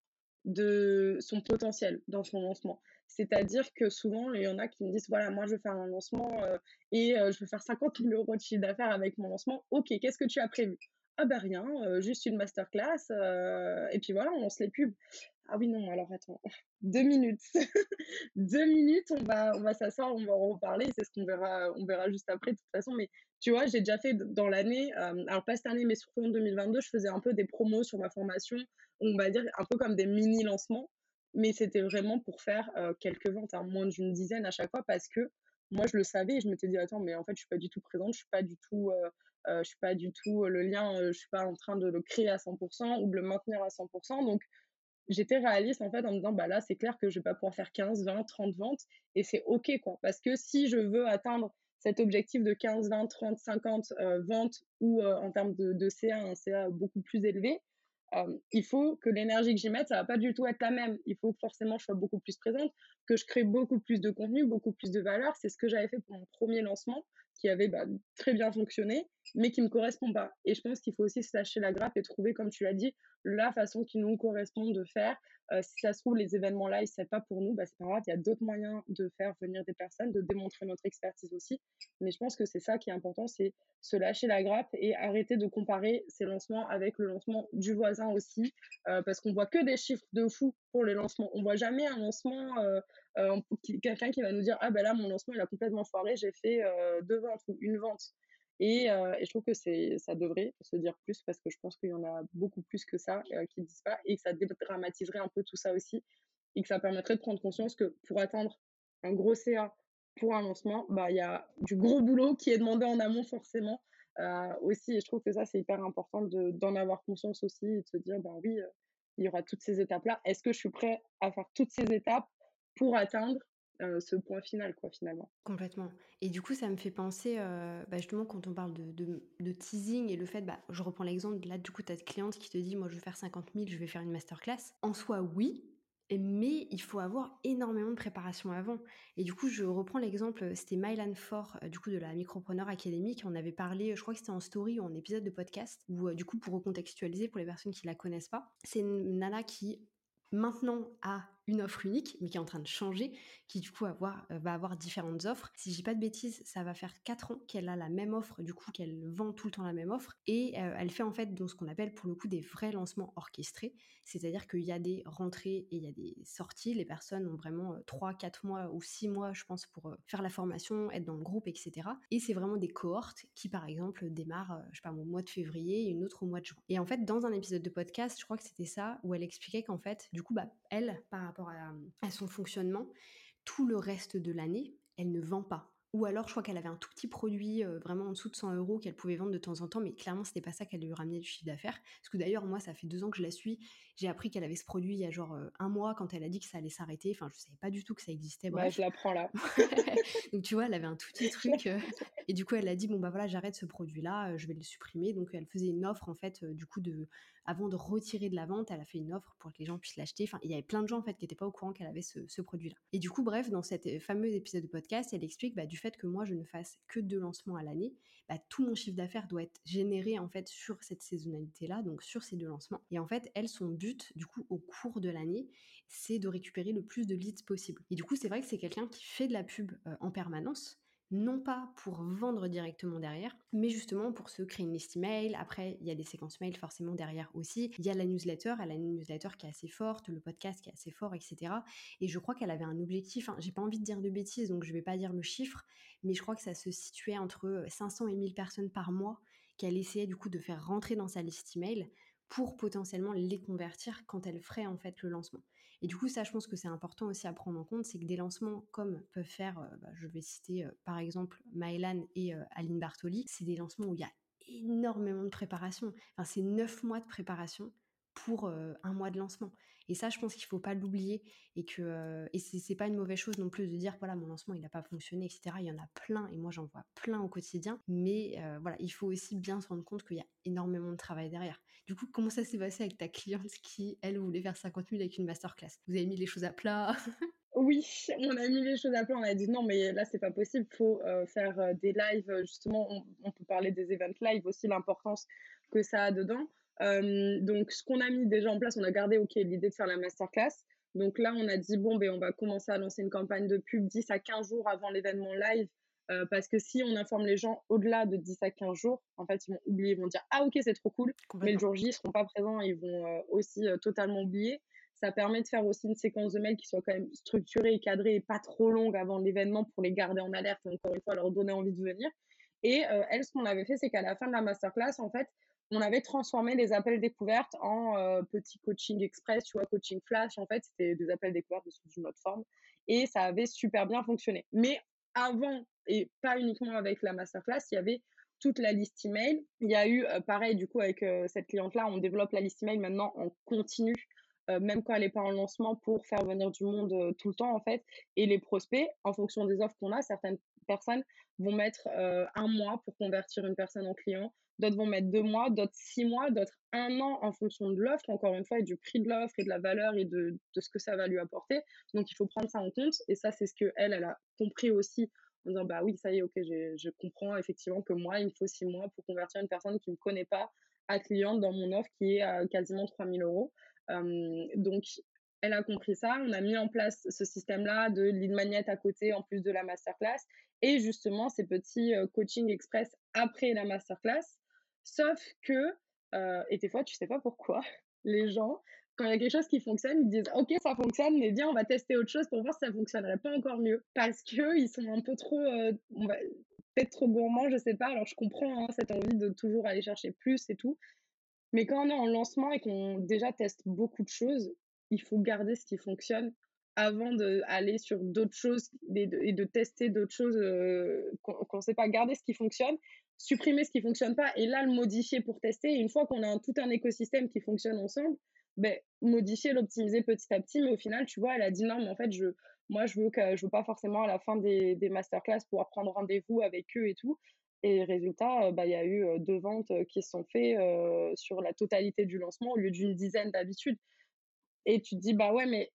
de son potentiel dans son lancement. C'est-à-dire que souvent, il y en a qui me disent, voilà, moi, je veux faire un lancement euh, et euh, je veux faire 50 000 euros de chiffre d'affaires avec mon lancement. Ok, qu'est-ce que tu as prévu? Ah ben rien, euh, juste une masterclass. et puis voilà, on lance les pubs. Ah oui, non, alors attends, <laughs> deux minutes. <laughs> deux minutes, on va, on va s'asseoir, on va en reparler. C'est ce qu'on verra, on verra juste après, de toute façon. Mais tu vois, j'ai déjà fait dans l'année, alors pas cette année, mais surtout en 2022, je faisais un peu des promos sur ma formation, on va dire un peu comme des mini-lancements. Mais c'était vraiment pour faire quelques ventes, hein, moins d'une dizaine à chaque fois, parce que moi, je le savais et je m'étais dit, attends, mais en fait, je suis pas du tout présente, je suis pas du tout, je suis pas du tout le lien, je suis pas en train de le créer à 100% ou de le maintenir à 100%. Donc, j'étais réaliste en fait en me disant bah là c'est clair que je vais pas pouvoir faire 15, 20, 30 ventes et c'est ok quoi parce que si je veux atteindre cet objectif de 15, 20, 30, 50 ventes ou en termes de, de, CA, un CA beaucoup plus élevé, il faut que l'énergie que j'y mette, ça va pas du tout être la même. Il faut forcément que je sois beaucoup plus présente, que je crée beaucoup plus de contenu, beaucoup plus de valeur. C'est ce que j'avais fait pour mon premier lancement qui avait bah, très bien fonctionné, mais qui me correspond pas. Et je pense qu'il faut aussi se lâcher la grappe et trouver, comme tu l'as dit, la façon qui nous correspond de faire. Euh, si ça se trouve, les événements ils ne pas pour nous, bah, c'est pas grave, il y a d'autres moyens de faire venir des personnes, de démontrer notre expertise aussi. Mais je pense que c'est ça qui est important, c'est se lâcher la grappe et arrêter de comparer ces lancements avec le lancement du voisin aussi, euh, parce qu'on voit que des chiffres de fou pour les lancements. On voit jamais un lancement, euh, quelqu'un qui va nous dire, ah ben là, mon lancement, il a complètement foiré, j'ai fait deux ventes ou une vente. Et, je trouve que c'est, ça devrait se dire plus parce que je pense qu'il y en a beaucoup plus que ça qui ne disent pas et que ça dédramatiserait un peu tout ça aussi et que ça permettrait de prendre conscience que pour atteindre un gros CA pour un lancement, bah, il y a du gros boulot qui est demandé en amont forcément aussi. Et je trouve que ça, c'est hyper important de, d'en avoir conscience aussi et de se dire, bah oui, il y aura toutes ces étapes-là. Est-ce que je suis prêt à faire toutes ces étapes pour atteindre euh, ce point final, quoi, finalement. Complètement. Et du coup, ça me fait penser, euh, bah, justement, quand on parle de, de, teasing et le fait, bah, je reprends l'exemple, là, du coup, tu as une cliente qui te dit, moi, je veux faire 50 000, je vais faire une masterclass. En soi, oui, mais il faut avoir énormément de préparation avant. Et du coup, je reprends l'exemple, c'était Mylan Fort, euh, du coup, de la Micropreneur Academy, qui en avait parlé, je crois que c'était en story ou en épisode de podcast, ou du coup, pour recontextualiser pour les personnes qui la connaissent pas, c'est nana qui maintenant a une offre unique, mais qui est en train de changer, qui du coup avoir, euh, va avoir différentes offres. Si je dis pas de bêtises, ça va faire 4 ans qu'elle a la même offre, du coup qu'elle vend tout le temps la même offre, et euh, elle fait en fait donc ce qu'on appelle pour le coup des vrais lancements orchestrés, c'est-à-dire qu'il y a des rentrées et il y a des sorties, les personnes ont vraiment 3, euh, 4 mois ou 6 mois je pense pour faire la formation, être dans le groupe, etc. Et c'est vraiment des cohortes qui par exemple démarrent, je sais pas, au mois de février et une autre au mois de juin. Et en fait dans un épisode de podcast, je crois que c'était ça, où elle expliquait qu'en fait, du coup, bah, elle, par rapport à, son fonctionnement, tout le reste de l'année, elle ne vend pas. Ou alors, je crois qu'elle avait un tout petit produit euh, vraiment en dessous de 100 euros qu'elle pouvait vendre de temps en temps, mais clairement, c'était pas ça qu'elle lui ramenait du chiffre d'affaires. Parce que d'ailleurs, moi, ça fait deux ans que je la suis. J'ai appris qu'elle avait ce produit il y a genre euh, un mois quand elle a dit que ça allait s'arrêter. Enfin, je savais pas du tout que ça existait. Bah, je l'apprends là. <laughs> Donc, tu vois, elle avait un tout petit truc. Euh, <laughs> et du coup, elle a dit bon, bah voilà, j'arrête ce produit-là, je vais le supprimer. Donc, elle faisait une offre, en fait, du coup, de avant de retirer de la vente, elle a fait une offre pour que les gens puissent l'acheter. Enfin, il y avait plein de gens en fait qui n'étaient pas au courant qu'elle avait ce, produit-là. Et du coup, bref, dans cet fameux épisode de podcast, elle explique bah, du fait que moi je ne fasse que deux lancements à l'année, bah, tout mon chiffre d'affaires doit être généré en fait sur cette saisonnalité-là, donc sur ces deux lancements. Et en fait, elle, son but du coup au cours de l'année, c'est de récupérer le plus de leads possible. Et du coup, c'est vrai que c'est quelqu'un qui fait de la pub euh, en permanence non pas pour vendre directement derrière, mais justement pour se créer une liste email. Après, il y a des séquences mail forcément derrière aussi. Il y a la newsletter, elle a une newsletter qui est assez forte, le podcast qui est assez fort, etc. Et je crois qu'elle avait un objectif, j'ai pas envie de dire de bêtises, donc je vais pas dire le chiffre, mais je crois que ça se situait entre 500 et 1000 personnes par mois qu'elle essayait du coup de faire rentrer dans sa liste email pour potentiellement les convertir quand elle ferait en fait le lancement. Et du coup, ça, je pense que c'est important aussi à prendre en compte, c'est que des lancements comme peuvent faire, euh, bah, je vais citer euh, par exemple Maëlan et euh, Aline Bartoli, c'est des lancements où il y a énormément de préparation. Enfin, c'est neuf mois de préparation pour un mois de lancement. Et ça, je pense qu'il faut pas l'oublier et que euh, c'est pas une mauvaise chose non plus de dire voilà mon lancement il n'a pas fonctionné, etc. Il y en a plein et moi j'en vois plein au quotidien. Mais voilà, il faut aussi bien se rendre compte qu'il y a énormément de travail derrière. Du coup, comment ça s'est passé avec ta cliente qui elle voulait faire 50 000 avec une masterclass? Vous avez mis les choses à plat? <laughs> Oui, on a mis les choses à plat. On a dit non, mais là, c'est pas possible. Il faut faire des lives. Justement, on, on, peut parler des events live aussi, l'importance que ça a dedans. Euh, donc, ce qu'on a mis déjà en place, on a gardé OK l'idée de faire la masterclass. Donc là, on a dit bon, ben, on va commencer à lancer une campagne de pub 10 à 15 jours avant l'événement live. Euh, parce que si on informe les gens au-delà de 10 à 15 jours, en fait, ils vont oublier, ils vont dire Ah, ok, c'est trop cool. Mais le jour J, ils seront pas présents, ils vont euh, aussi totalement oublier. Ça permet de faire aussi une séquence de mails qui soit quand même structurée et cadrée et pas trop longue avant l'événement pour les garder en alerte et encore une fois leur donner envie de venir. Et elle, ce qu'on avait fait, c'est qu'à la fin de la masterclass, en fait, on avait transformé les appels découvertes en euh, petits coaching express, tu vois, coaching flash. En fait, c'était des appels découvertes sous une autre forme. Et ça avait super bien fonctionné. Mais avant, et pas uniquement avec la masterclass, il y avait toute la liste email. Il y a eu, euh, pareil, du coup, avec euh, cette cliente-là, on développe la liste email maintenant en continu, même quand elle n'est pas en lancement, pour faire venir du monde tout le temps, en fait. Et les prospects, en fonction des offres qu'on a, certaines personnes vont mettre un mois pour convertir une personne en client d'autres vont mettre deux mois, d'autres six mois, d'autres un an en fonction de l'offre, encore une fois, et du prix de l'offre et de la valeur et de, de, ce que ça va lui apporter. Donc, il faut prendre ça en compte. Et ça, c'est ce que elle, elle a compris aussi en disant, bah oui, ça y est, ok, je comprends effectivement que moi, il me faut six mois pour convertir une personne qui ne me connaît pas à cliente dans mon offre qui est à quasiment 3000 euros. donc, elle a compris ça. On a mis en place ce système-là de lead magnet à côté en plus de la masterclass et justement ces petits coaching express après la masterclass Sauf que, euh, et des fois, tu sais pas pourquoi, <laughs> les gens, quand il y a quelque chose qui fonctionne, ils disent OK, ça fonctionne, mais bien, on va tester autre chose pour voir si ça fonctionnerait pas encore mieux. Parce qu'ils sont un peu trop, euh, peut-être trop gourmands, je sais pas. Alors, je comprends hein, cette envie de toujours aller chercher plus et tout. Mais quand on est en lancement et qu'on déjà teste beaucoup de choses, il faut garder ce qui fonctionne avant d'aller sur d'autres choses et de, tester d'autres choses euh, qu'on ne sait pas. Garder ce qui fonctionne supprimer ce qui fonctionne pas et là le modifier pour tester. Une fois qu'on a tout un écosystème qui fonctionne ensemble, ben, modifier, l'optimiser petit à petit. Mais au final, tu vois, elle a dit non, mais en fait, je, moi, je veux que je veux pas forcément à la fin des, des masterclass pouvoir prendre rendez-vous avec eux et tout. Et résultat, euh, bah, il y a eu euh, deux ventes qui se sont faites sur la totalité du lancement au lieu d'une dizaine d'habitude. Et tu te dis, bah ouais, mais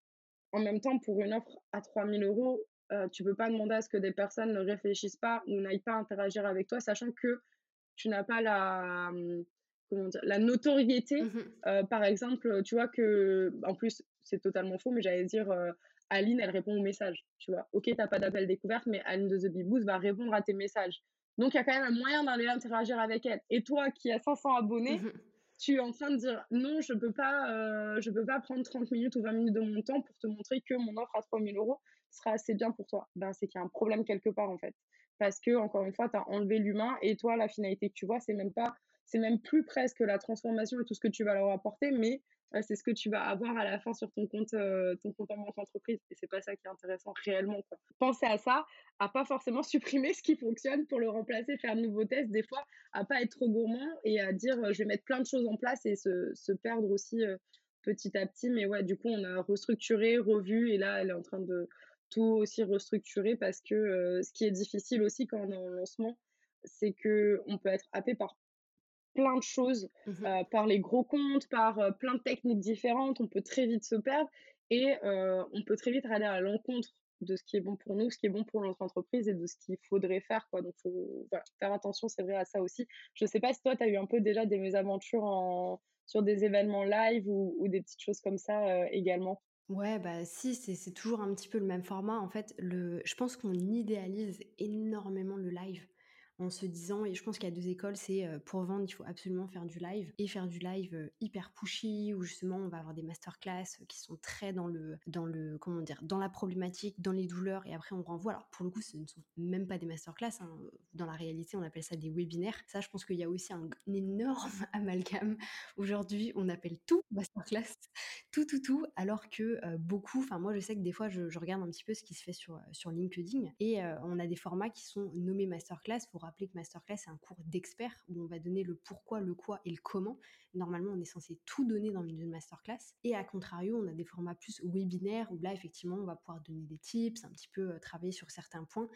en même temps, pour une offre à 3000 euros, euh, tu peux pas demander à ce que des personnes ne réfléchissent pas ou n'aillent pas interagir avec toi, sachant que tu n'as pas la, hum, comment dire, la notoriété. Mmh euh, par exemple, tu vois que, en plus, c'est totalement faux, mais j'allais dire, euh, Aline, elle répond aux messages. Tu vois, ok, t'as pas d'appel découverte, mais Aline de The Big Boost va répondre à tes messages. Donc, il y a quand même un moyen d'aller interagir avec elle. Et toi, qui as 500 abonnés, mmh tu es en train de dire non, je peux je peux pas prendre 30 minutes ou 20 minutes de mon temps pour te montrer que mon offre à 3000 euros sera assez bien pour toi. Ben, c'est qu'il y a un problème quelque part, en fait. Parce que, encore une fois, tu as enlevé l'humain et toi, la finalité que tu vois, c'est même pas, c'est même plus presque la transformation et tout ce que tu vas leur apporter, mais euh, c'est ce que tu vas avoir à la fin sur ton compte, euh, ton compte en banque entreprise. Et c'est pas ça qui est intéressant réellement. Quoi. Pensez à ça, à pas forcément <laughs> supprimer ce qui fonctionne pour le remplacer, faire de nouveaux tests, des fois, à pas être trop gourmand et à dire euh, je vais mettre plein de choses en place et se, se perdre aussi petit à petit. Mais ouais, du coup, on a restructuré, revu et là, elle est en train de, tout aussi restructuré parce que ce qui est difficile aussi quand on est en lancement, c'est que on peut être happé par plein de choses, Mmh par les gros comptes, par, plein de techniques différentes. On peut très vite se perdre et on peut très vite aller à l'encontre de ce qui est bon pour nous, ce qui est bon pour notre entreprise et de ce qu'il faudrait faire, quoi. Donc, faut faire attention, c'est vrai, à ça aussi. Je sais pas si toi, tu as eu un peu déjà des mésaventures en sur des événements live ou des petites choses comme ça, également? Ouais, bah, si, c'est c'est toujours un petit peu le même format. En fait, le je pense qu'on idéalise énormément le live en se disant et je pense qu'il y a 2 écoles, c'est, heu, pour vendre, il faut absolument faire du live et faire du live, heu, hyper pushy où justement on va avoir des masterclass, qui sont très dans le dans le comment dire? Dans la problématique, dans les douleurs et après on renvoie. Alors pour le coup, ce ne sont même pas des masterclass, hein, dans la réalité, on appelle ça des webinaires. Ça, je pense qu'il y a aussi un énorme <laughs> amalgame. Aujourd'hui, on appelle tout masterclass, <laughs> tout, tout, tout, alors que, beaucoup enfin moi je sais que des fois je je regarde un petit peu ce qui se fait sur, sur LinkedIn et on a des formats qui sont nommés masterclass pour rappeler que masterclass, c'est un cours d'expert où on va donner le pourquoi, le quoi et le comment. Normalement, on est censé tout donner dans une masterclass. Et à contrario, on a des formats plus webinaires où là, effectivement, on va pouvoir donner des tips, un petit peu euh, travailler sur certains points.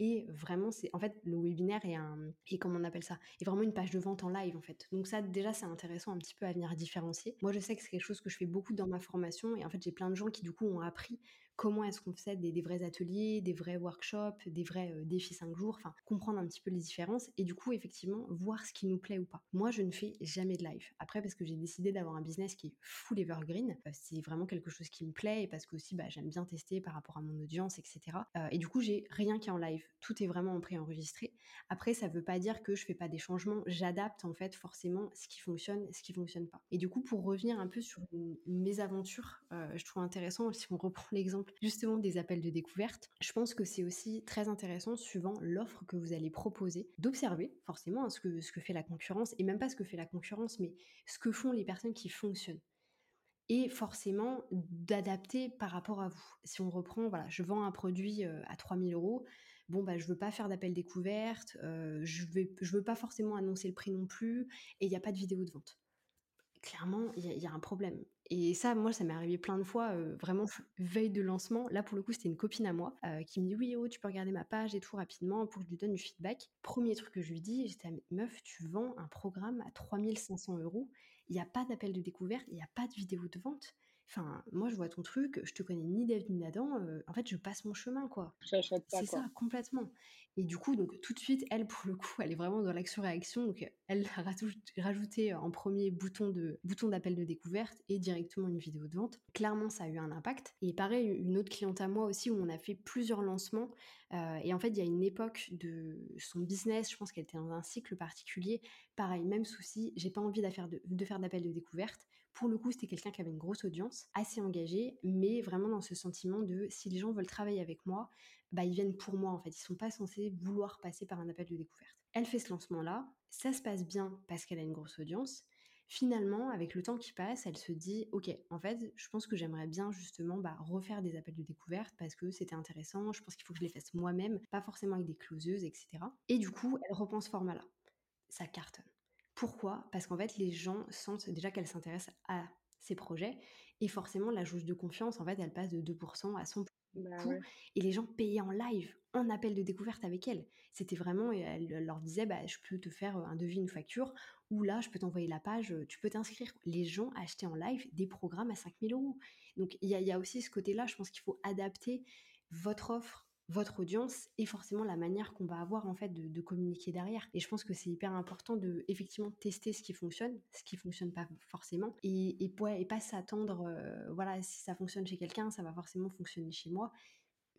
Et vraiment, c'est en fait le webinaire est un et comment on appelle ça est vraiment une page de vente en live en fait. Donc ça déjà c'est intéressant un petit peu à venir différencier. Moi je sais que c'est quelque chose que je fais beaucoup dans ma formation et en fait j'ai plein de gens qui du coup ont appris comment est-ce qu'on faisait des, vrais ateliers, des vrais workshops, des vrais euh, défis 5 jours, enfin comprendre un petit peu les différences et du coup effectivement voir ce qui nous plaît ou pas. Moi je ne fais jamais de live. Après parce que j'ai décidé d'avoir un business qui est full evergreen, euh, c'est vraiment quelque chose qui me plaît et parce que aussi bah, j'aime bien tester par rapport à mon audience, etc. Euh, et du coup j'ai rien qui est en live, tout est vraiment en pré-enregistré. Après ça veut pas dire que je fais pas des changements, j'adapte en fait forcément ce qui fonctionne, ce qui fonctionne pas. Et du coup pour revenir un peu sur mes aventures, je trouve intéressant si on reprend l'exemple justement des appels de découverte, je pense que c'est aussi très intéressant, suivant l'offre que vous allez proposer, d'observer forcément hein, ce, que, fait la concurrence, et même pas ce que fait la concurrence, mais ce que font les personnes qui fonctionnent et forcément d'adapter par rapport à vous. Si on reprend, voilà, je vends un produit euh, à 3000 euros, bon, bah, je veux pas faire d'appel découverte, euh, je ne je veux pas forcément annoncer le prix non plus, et il n'y a pas de vidéo de vente clairement, il y, a un problème. Et ça, moi, ça m'est arrivé plein de fois, vraiment veille de lancement. Là, pour le coup, c'était une copine à moi qui me dit Oui, oh, tu peux regarder ma page et tout rapidement pour que je lui donne du feedback. Premier truc que je lui dis, j'étais Meuf, tu vends un programme à 3500 euros. Il n'y a pas d'appel de découverte, il n'y a pas de vidéo de vente. Enfin, moi, je vois ton truc, je te connais ni d'Eve ni d'Adam. Euh, en fait, je passe mon chemin, quoi. C'est ça, complètement. Et du coup, donc tout de suite, elle, pour le coup, elle est vraiment dans l'action-réaction. Donc, elle <laughs> a rajouté en premier bouton de bouton d'appel de découverte et directement une vidéo de vente. Clairement, ça a eu un impact. Et pareil, une autre cliente à moi aussi où on a fait plusieurs lancements. Euh, et en fait, il y a une époque de son business, je pense qu'elle était dans un cycle particulier. Pareil, même souci, j'ai pas envie de faire d'appel de découverte pour le coup, c'était quelqu'un qui avait une grosse audience, assez engagé, mais vraiment dans ce sentiment de si les gens veulent travailler avec moi, bah ils viennent pour moi en fait. Ils sont pas censés vouloir passer par un appel de découverte. Elle fait ce lancement-là, ça se passe bien parce qu'elle a une grosse audience. Finalement, avec le temps qui passe, elle se dit Ok, en fait, je pense que j'aimerais bien justement bah, refaire des appels de découverte parce que c'était intéressant. Je pense qu'il faut que je les fasse moi-même, pas forcément avec des closeuses, etc. Et du coup, elle reprend ce format-là. Ça cartonne. Pourquoi? Parce qu'en fait, les gens sentent déjà qu'elle s'intéresse à ces projets et forcément, la jauge de confiance, en fait, elle passe de 2% à 100% bah et les gens payaient en live, en appel de découverte avec elle. C'était vraiment, elle leur disait, bah, je peux te faire un devis, une facture, ou là, je peux t'envoyer la page, tu peux t'inscrire. Les gens achetaient en live des programmes à 5000 euros. Donc, il y, y, a aussi ce côté-là, je pense qu'il faut adapter votre offre votre audience et forcément la manière qu'on va avoir en fait de, communiquer derrière. Et je pense que c'est hyper important de effectivement tester ce qui fonctionne, ce qui fonctionne pas forcément, et, et, pas s'attendre, euh, voilà, si ça fonctionne chez quelqu'un, ça va forcément fonctionner chez moi.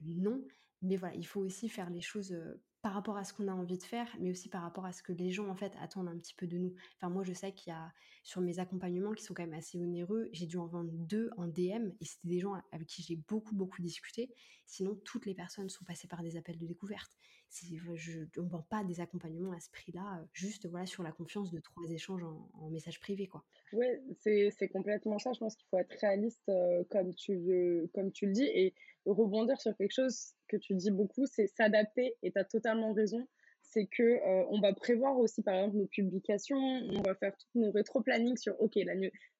Non, mais voilà, il faut aussi faire les choses euh, par rapport à ce qu'on a envie de faire, mais aussi par rapport à ce que les gens en fait attendent un petit peu de nous. Enfin, moi, je sais qu'il y a sur mes accompagnements qui sont quand même assez onéreux, j'ai dû en vendre deux en DM et c'était des gens avec qui j'ai beaucoup beaucoup discuté. Sinon, toutes les personnes sont passées par des appels de découverte. Je, on ne vend pas des accompagnements à ce prix-là, euh, juste voilà sur la confiance de trois échanges en, message privé, quoi. Oui, c'est complètement ça. Je pense qu'il faut être réaliste euh, comme tu comme tu le dis et rebondir sur quelque chose que tu dis beaucoup, c'est s'adapter, et tu as totalement raison. C'est que euh, on va prévoir aussi, par exemple, nos publications, on va faire tous nos rétro-planning sur, OK, la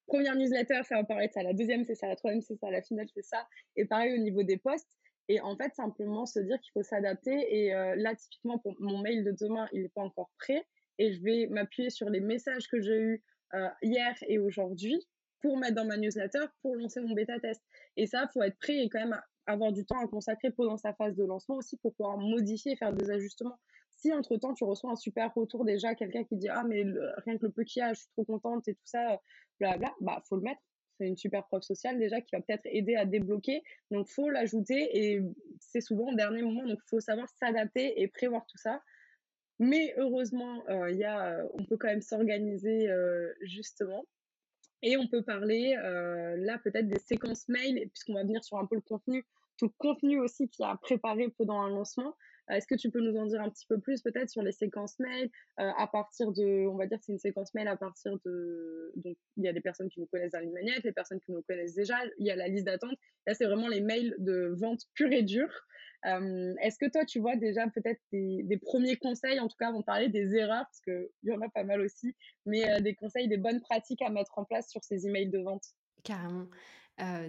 première newsletter, ça va paraître ça, la deuxième, c'est ça, la troisième, c'est ça, la finale, c'est ça. Et pareil au niveau des posts. Et en fait, simplement se dire qu'il faut s'adapter. Et euh, là, typiquement, pour mon mail de demain, il n'est pas encore prêt. et je vais m'appuyer sur les messages que j'ai eus euh, hier et aujourd'hui pour mettre dans ma newsletter pour lancer mon bêta test. Et ça, faut être prêt et quand même avoir du temps à consacrer pendant sa phase de lancement aussi pour pouvoir modifier et faire des ajustements. Si entre temps tu reçois un super retour déjà, quelqu'un qui dit ah mais rien que le peu qu'il y a, je suis trop contente et tout ça, blabla, bah faut le mettre. C'est une super preuve sociale déjà qui va peut-être aider à débloquer. Donc faut l'ajouter et c'est souvent au dernier moment. Donc faut savoir s'adapter et prévoir tout ça. Mais heureusement, euh, y a, on peut quand même s'organiser euh, justement. Et on peut parler euh, là peut-être des séquences mail, puisqu'on va venir sur un peu le contenu, tout le contenu aussi qui a préparé pendant un lancement. Est-ce que tu peux nous en dire un petit peu plus peut-être sur les séquences mail? À partir de, on va dire c'est une séquence mail à partir de, donc il y a des personnes qui nous connaissent dans les personnes qui nous connaissent déjà, il y a la liste d'attente. Là c'est vraiment les mails de vente pure et dure. Est-ce que toi, tu vois déjà peut-être des, premiers conseils, en tout cas, on parler des erreurs, parce qu'il y en a pas mal aussi, mais des conseils, des bonnes pratiques à mettre en place sur ces emails de vente? Carrément.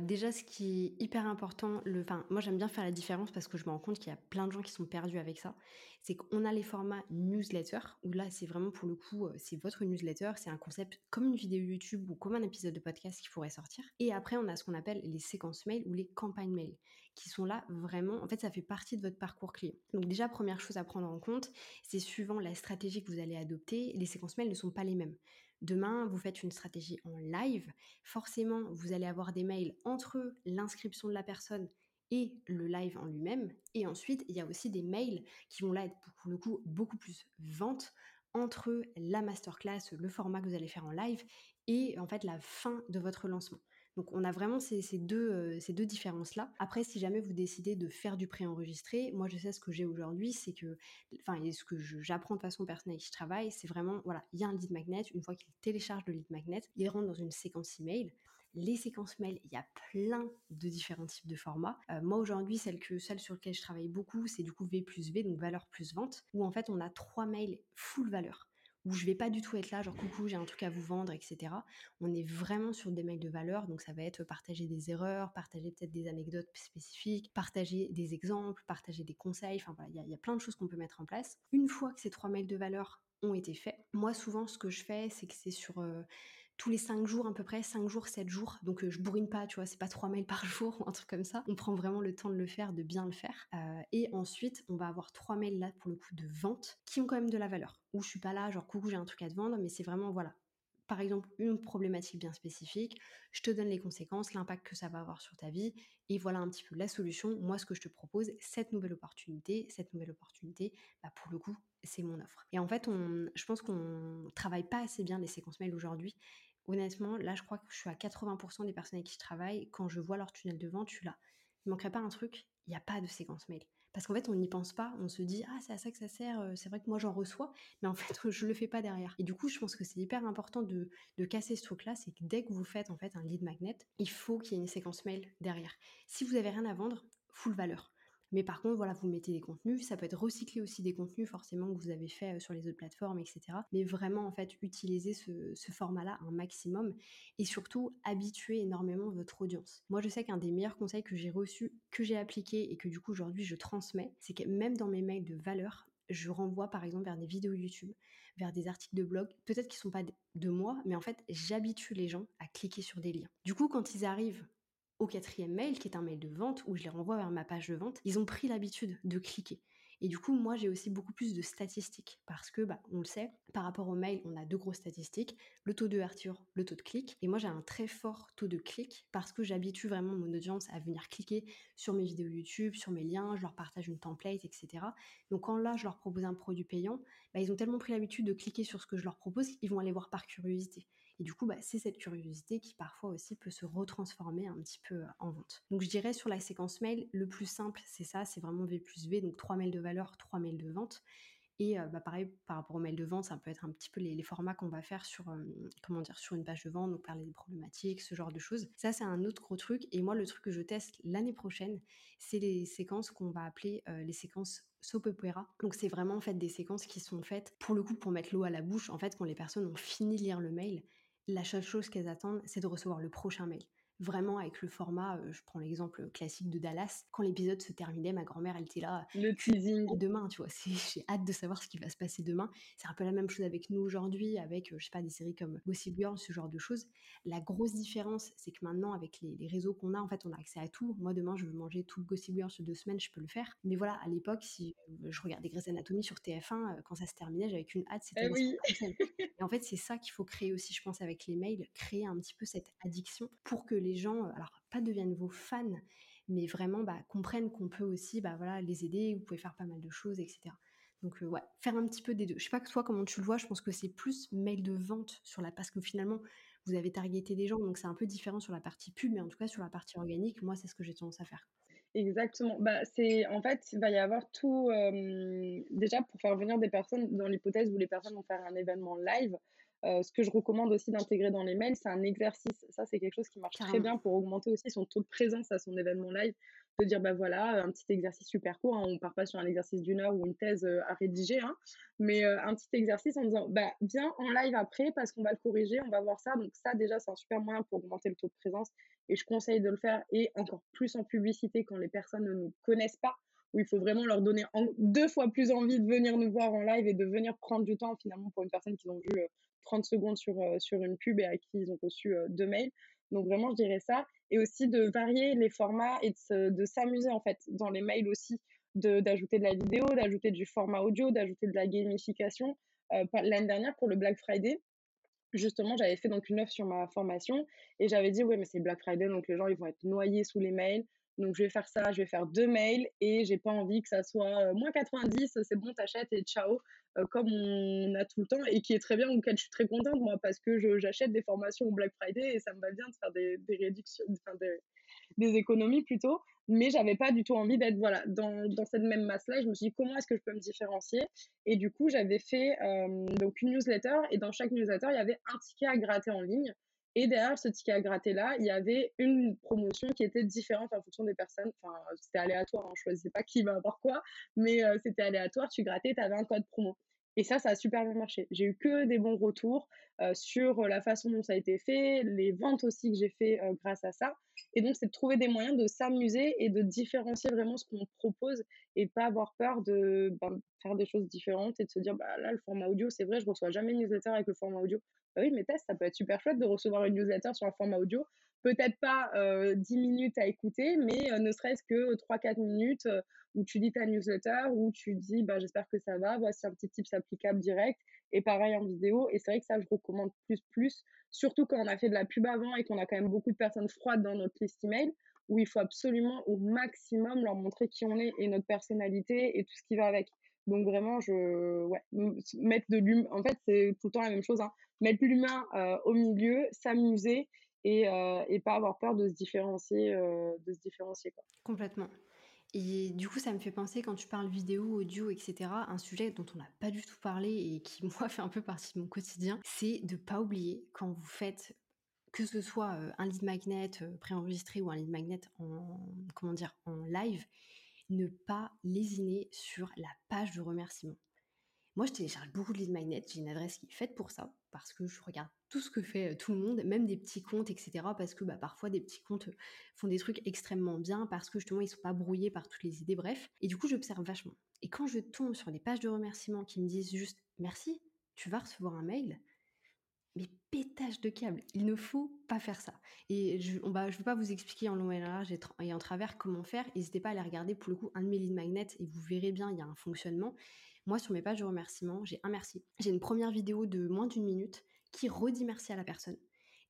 déjà, ce qui est hyper important, le, moi j'aime bien faire la différence parce que je me rends compte qu'il y a plein de gens qui sont perdus avec ça. C'est qu'on a les formats newsletter, où là c'est vraiment pour le coup, c'est votre newsletter, c'est un concept comme une vidéo YouTube ou comme un épisode de podcast qui pourrait sortir. Et après, on a ce qu'on appelle les séquences mail ou les campagnes mail qui sont là vraiment, en fait, ça fait partie de votre parcours client. Donc déjà, première chose à prendre en compte, c'est suivant la stratégie que vous allez adopter, les séquences mails ne sont pas les mêmes. Demain, vous faites une stratégie en live, forcément, vous allez avoir des mails entre l'inscription de la personne et le live en lui-même. Et ensuite, il y a aussi des mails qui vont là être pour beaucoup plus vente entre la masterclass, le format que vous allez faire en live et en fait la fin de votre lancement. Donc on a vraiment ces, deux, euh, ces deux différences-là. Après, si jamais vous décidez de faire du pré-enregistré, moi je sais ce que j'ai aujourd'hui, c'est que, enfin, ce que j'apprends de façon personnelle et je travaille, c'est vraiment, voilà, il y a un lead magnet, une fois qu'il télécharge le lead magnet, il rentre dans une séquence email. Les séquences mail, il y a plein de différents types de formats. Euh, moi aujourd'hui, celle, que, celle sur laquelle je travaille beaucoup, c'est du coup V plus V, donc valeur plus vente, où en fait on a trois mails full valeur où je vais pas du tout être là, genre coucou, j'ai un truc à vous vendre, etc. On est vraiment sur des mails de valeur, donc ça va être partager des erreurs, partager peut-être des anecdotes spécifiques, partager des exemples, partager des conseils, enfin voilà, il y, a plein de choses qu'on peut mettre en place. Une fois que ces trois mails de valeur ont été faits, moi souvent ce que je fais, c'est que c'est sur... Euh, tous les 5 jours à peu près, 5 jours, 7 jours. Donc euh, je bourrine pas, tu vois, c'est pas 3 mails par <laughs> jour ou un truc comme ça. On prend vraiment le temps de le faire, de bien le faire. Euh, et ensuite, on va avoir 3 mails là pour le coup de vente qui ont quand même de la valeur. Où je suis pas là, genre coucou, j'ai un truc à te vendre, mais c'est vraiment voilà. Par exemple, une problématique bien spécifique, je te donne les conséquences, l'impact que ça va avoir sur ta vie, et voilà un petit peu la solution. Moi, ce que je te propose, cette nouvelle opportunité, cette nouvelle opportunité, bah pour le coup, c'est mon offre. Et en fait, on, je pense qu'on travaille pas assez bien les séquences mails aujourd'hui honnêtement, là, je crois que je suis à 80% des personnes avec qui je travaille. Quand je vois leur tunnel de vente, je suis là. Il manquerait pas un truc Il n'y a pas de séquence mail. Parce qu'en fait, on n'y pense pas. On se dit, ah, c'est à ça que ça sert. Euh, c'est vrai que moi, j'en reçois. Mais en fait, <laughs> je le fais pas derrière. Et du coup, je pense que c'est hyper important de, casser ce truc-là. C'est que dès que vous faites en fait un lead magnet, il faut qu'il y ait une séquence mail derrière. Si vous n'avez rien à vendre, full valeur. Mais par contre, voilà, vous mettez des contenus, ça peut être recyclé aussi des contenus forcément que vous avez fait euh, sur les autres plateformes, etc. Mais vraiment, en fait, utiliser ce, format-là un maximum et surtout habituer énormément votre audience. Moi, je sais qu'un des meilleurs conseils que j'ai reçus, que j'ai appliqué et que du coup aujourd'hui je transmets, c'est que même dans mes mails de valeur, je renvoie par exemple vers des vidéos YouTube, vers des articles de blog, peut-être qu'ils sont pas de moi, mais en fait, j'habitue les gens à cliquer sur des liens. Du coup, quand ils arrivent au quatrième mail, qui est un mail de vente, où je les renvoie vers ma page de vente, ils ont pris l'habitude de cliquer. Et du coup, moi, j'ai aussi beaucoup plus de statistiques parce que, bah, on le sait, par rapport au mail, on a deux grosses statistiques le taux de ouverture, le taux de clic. Et moi, j'ai un très fort taux de clic parce que j'habitue vraiment mon audience à venir cliquer sur mes vidéos YouTube, sur mes liens, je leur partage une template, etc. Donc, quand là, je leur propose un produit payant, bah, ils ont tellement pris l'habitude de cliquer sur ce que je leur propose qu'ils vont aller voir par curiosité. Et du coup, bah, c'est cette curiosité qui parfois aussi peut se retransformer un petit peu en vente. Donc je dirais sur la séquence mail, le plus simple, c'est ça, c'est vraiment V plus V, donc 3 mails de valeur, 3 mails de vente. Et bah, pareil, par rapport aux mails de vente, ça peut être un petit peu les, formats qu'on va faire sur, comment dire, sur une page de vente, donc parler des problématiques, ce genre de choses. Ça, c'est un autre gros truc. Et moi, le truc que je teste l'année prochaine, c'est les séquences qu'on va appeler les séquences soap opera. Donc c'est vraiment en fait des séquences qui sont faites pour le coup pour mettre l'eau à la bouche. En fait, quand les personnes ont fini de lire le mail, la seule chose qu'elles attendent, c'est de recevoir le prochain mail. Vraiment avec le format, je prends l'exemple classique de Dallas, quand l'épisode se terminait, ma grand-mère, elle était là, le teasing. Demain, tu vois, <laughs> j'ai hâte de savoir ce qui va se passer demain. C'est un peu la même chose avec nous aujourd'hui, avec, je sais pas, des séries comme Gossip Girl, ce genre de choses. La grosse différence, c'est que maintenant, avec les, réseaux qu'on a, en fait, on a accès à tout. Moi, demain, je veux manger tout le Gossip Girl sur deux semaines, je peux le faire. Mais voilà, à l'époque, si je regardais Grey's Anatomy sur TF1, quand ça se terminait, j'avais qu'une hâte, c'était eh oui. Et en fait, c'est ça qu'il faut créer aussi, je pense, avec les mails, créer un petit peu cette addiction pour que les gens, alors pas deviennent vos fans, mais vraiment bah, comprennent qu'on peut aussi bah, voilà, les aider, vous pouvez faire pas mal de choses, etc. Donc ouais, faire un petit peu des deux. Je sais pas que toi comment tu le vois, je pense que c'est plus mail de vente sur la parce que finalement vous avez targeté des gens, donc c'est un peu différent sur la partie pub, mais en tout cas sur la partie organique, moi c'est ce que j'ai tendance à faire. Exactement. Bah, c'est en fait, il va y avoir tout. déjà, pour faire venir des personnes, dans l'hypothèse où les personnes vont faire un événement live, euh, ce que je recommande aussi d'intégrer dans les mails, c'est un exercice. Ça, c'est quelque chose qui marche très bien pour augmenter aussi son taux de présence à son événement live. De dire, bah voilà, un petit exercice super court. Hein, on part pas sur un exercice d'une heure ou une thèse euh, à rédiger, hein, mais euh, un petit exercice en disant, bah viens en live après parce qu'on va le corriger, on va voir ça. Donc ça, déjà, c'est un super moyen pour augmenter le taux de présence. Et je conseille de le faire et encore plus en publicité quand les personnes ne nous connaissent pas où il faut vraiment leur donner deux fois plus envie de venir nous voir en live et de venir prendre du temps finalement pour une personne qu'ils ont vue 30 secondes sur, euh, sur une pub et à qui ils ont reçu euh, deux mails. Donc vraiment, je dirais ça. Et aussi de varier les formats et de, s'amuser en fait dans les mails aussi, d'ajouter de, la vidéo, d'ajouter du format audio, d'ajouter de la gamification. Euh, l'année dernière, pour le Black Friday, justement, j'avais fait donc une offre sur ma formation et j'avais dit, oui, mais c'est Black Friday, donc les gens, ils vont être noyés sous les mails. Donc, je vais faire ça, je vais faire deux mails et j'ai pas envie que ça soit moins 90, c'est bon, t'achètes et ciao, comme on a tout le temps et qui est très bien, auquel je suis très contente, moi, parce que j'achète des formations au Black Friday et ça me va bien de faire des, réductions, enfin, des, des, économies plutôt. Mais j'avais pas du tout envie d'être voilà, dans, dans, cette même masse-là. Je me suis dit, comment est-ce que je peux me différencier? Et du coup, j'avais fait donc une newsletter et dans chaque newsletter, il y avait un ticket à gratter en ligne. Et derrière ce ticket à gratter là, il y avait une promotion qui était différente en fonction des personnes. Enfin, c'était aléatoire, hein, je ne choisissais pas qui va avoir quoi, mais euh, c'était aléatoire. Tu grattais, tu avais un code promo. Et ça, ça a super bien marché. J'ai eu que des bons retours euh, sur la façon dont ça a été fait, les ventes aussi que j'ai fait euh, grâce à ça. Et donc, c'est de trouver des moyens de s'amuser et de différencier vraiment ce qu'on propose et pas avoir peur de ben, faire des choses différentes et de se dire, bah là, le format audio, c'est vrai, je reçois jamais une newsletter avec le format audio. Bah oui, mais test, ça peut être super chouette de recevoir une newsletter sur un format audio. Peut-être pas 10 minutes à écouter, mais ne serait-ce que 3-4 minutes où tu lis ta newsletter, où tu dis bah, j'espère que ça va, voici un petit tips applicable direct, et pareil en vidéo. Et c'est vrai que ça, je recommande plus, plus, surtout quand on a fait de la pub avant et qu'on a quand même beaucoup de personnes froides dans notre liste email, où il faut absolument au maximum leur montrer qui on est et notre personnalité et tout ce qui va avec. Donc vraiment, je, ouais, mettre de l'humain. En fait, c'est tout le temps la même chose. Hein. Mettre l'humain euh, au milieu, s'amuser et, euh, et, pas avoir peur de se différencier, euh, de se différencier quoi. Complètement. Et du coup, ça me fait penser quand tu parles vidéo, audio, etc. Un sujet dont on n'a pas du tout parlé et qui <laughs> moi fait un peu partie de mon quotidien, c'est de pas oublier quand vous faites que ce soit un lead magnet préenregistré ou un lead magnet en comment dire en live, ne pas lésiner sur la page de remerciement. Moi, je télécharge beaucoup de lead magnets. J'ai une adresse qui est faite pour ça, parce que je regarde tout ce que fait tout le monde, même des petits comptes, etc. Parce que bah, parfois, des petits comptes font des trucs extrêmement bien, parce que justement, ils sont pas brouillés par toutes les idées, bref. Et du coup, j'observe vachement. Et quand je tombe sur des pages de remerciement qui me disent juste merci, tu vas recevoir un mail, mais pétage de câble, il ne faut pas faire ça. Et je ne je vais pas vous expliquer en long et en large et en travers comment faire. N'hésitez pas à aller regarder pour le coup un de mes lead magnets et vous verrez bien, il y a un fonctionnement. Moi, sur mes pages de remerciement, j'ai un merci. J'ai une première vidéo de moins d'une minute qui redit merci à la personne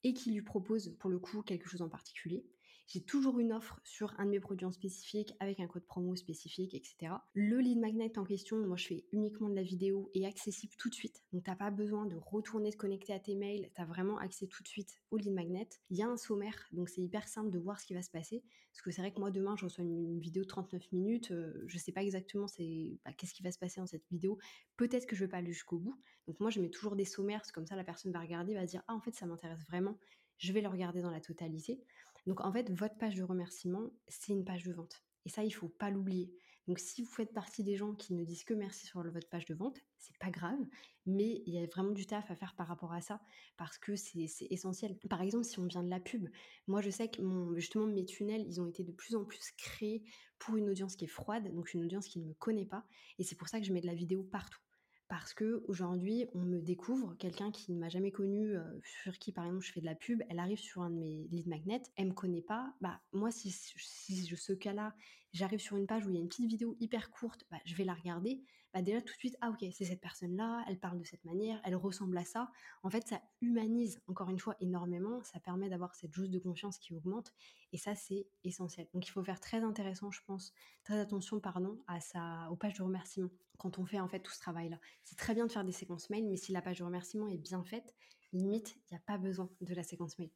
et qui lui propose pour le coup quelque chose en particulier. J'ai toujours une offre sur un de mes produits en spécifique avec un code promo spécifique, etc. Le lead magnet en question, moi je fais uniquement de la vidéo et accessible tout de suite. Donc t'as pas besoin de retourner te connecter à tes mails, tu as vraiment accès tout de suite au lead magnet. Il y a un sommaire, donc c'est hyper simple de voir ce qui va se passer. Parce que c'est vrai que moi demain je reçois une, vidéo de 39 minutes, euh, je sais pas exactement c'est bah, qu'est-ce qui va se passer dans cette vidéo. Peut-être que je vais pas aller jusqu'au bout. Donc moi je mets toujours des sommaires, comme ça la personne va regarder, va dire ah en fait ça m'intéresse vraiment, je vais le regarder dans la totalité. Donc en fait, votre page de remerciement, c'est une page de vente. Et ça, il faut pas l'oublier. Donc, si vous faites partie des gens qui ne disent que merci sur votre page de vente, c'est pas grave, mais il y a vraiment du taf à faire par rapport à ça parce que c'est essentiel. Par exemple, si on vient de la pub, moi je sais que justement mes tunnels, ils ont été de plus en plus créés pour une audience qui est froide, donc une audience qui ne me connaît pas, et c'est pour ça que je mets de la vidéo partout parce que aujourd'hui on me découvre quelqu'un qui ne m'a jamais connu, sur qui par exemple je fais de la pub, elle arrive sur un de mes lead magnets, elle me connaît pas, bah moi si, je, ce cas-là, j'arrive sur une page où il y a une petite vidéo hyper courte, bah, je vais la regarder, bah déjà tout de suite, ah ok, c'est cette personne-là, elle parle de cette manière, elle ressemble à ça. En fait, ça humanise encore une fois énormément, ça permet d'avoir cette jousse de confiance qui augmente, et ça c'est essentiel. Donc il faut faire très intéressant, je pense, très attention, pardon, à sa, aux pages de remerciement quand on fait en fait tout ce travail-là. C'est très bien de faire des séquences mail, mais si la page de remerciement est bien faite, limite, il n'y a pas besoin de la séquence mail.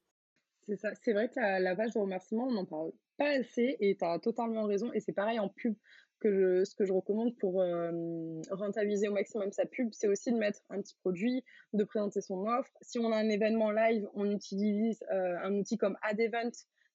C'est ça, c'est vrai que la, page de remerciement, on n'en parle pas assez et tu as totalement raison. Et c'est pareil en pub que ce que je recommande pour euh, rentabiliser au maximum sa pub, c'est aussi de mettre un petit produit, de présenter son offre. Si on a un événement live, on utilise euh, un outil comme AdEvent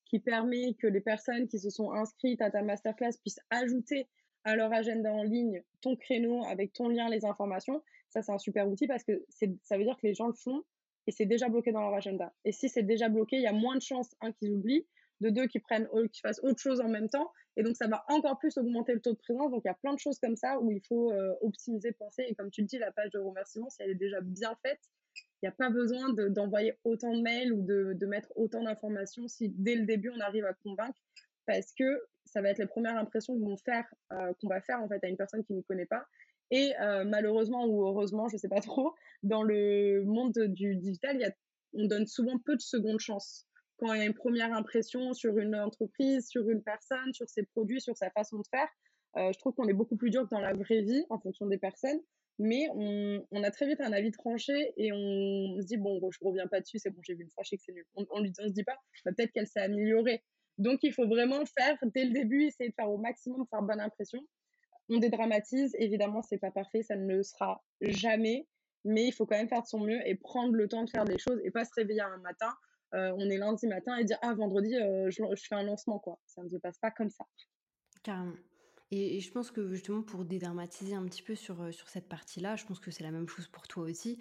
qui permet que les personnes qui se sont inscrites à ta masterclass puissent ajouter à leur agenda en ligne ton créneau avec ton lien, les informations. Ça, c'est un super outil parce que ça veut dire que les gens le font et c'est déjà bloqué dans leur agenda. Et si c'est déjà bloqué, il y a moins de chances, un, qu'ils oublient, de deux, qu'ils qu'ils fassent autre chose en même temps. Et donc, ça va encore plus augmenter le taux de présence. Donc, il y a plein de choses comme ça où il faut euh, optimiser, penser. Et comme tu le dis, la page de remerciement, si elle est déjà bien faite, il n'y a pas besoin d'envoyer autant de mails ou de, mettre autant d'informations si dès le début, on arrive à convaincre. Parce que ça va être les premières impressions qu'on va faire, euh, qu'on va faire en fait à une personne qui ne connaît pas. Et euh, malheureusement ou heureusement, je ne sais pas trop, dans le monde du digital, on donne souvent peu de secondes chances. Quand il y a une première impression sur une entreprise, sur une personne, sur ses produits, sur sa façon de faire, euh, je trouve qu'on est beaucoup plus dur que dans la vraie vie en fonction des personnes. Mais on, a très vite un avis tranché et on se dit, bon, je reviens pas dessus, c'est bon, j'ai vu une fois, je sais que c'est nul. On, on, on se dit pas, bah, peut-être qu'elle s'est améliorée. Donc, il faut vraiment faire dès le début, essayer de faire au maximum, faire bonne impression. On dédramatise, évidemment, c'est pas parfait, ça ne le sera jamais, mais il faut quand même faire de son mieux et prendre le temps de faire des choses et pas se réveiller un matin. Euh, on est lundi matin et dire ah vendredi euh, je, fais un lancement quoi. Ça ne se passe pas comme ça. Carrément. Et, je pense que justement pour dédramatiser un petit peu sur, euh, sur cette partie-là, je pense que c'est la même chose pour toi aussi.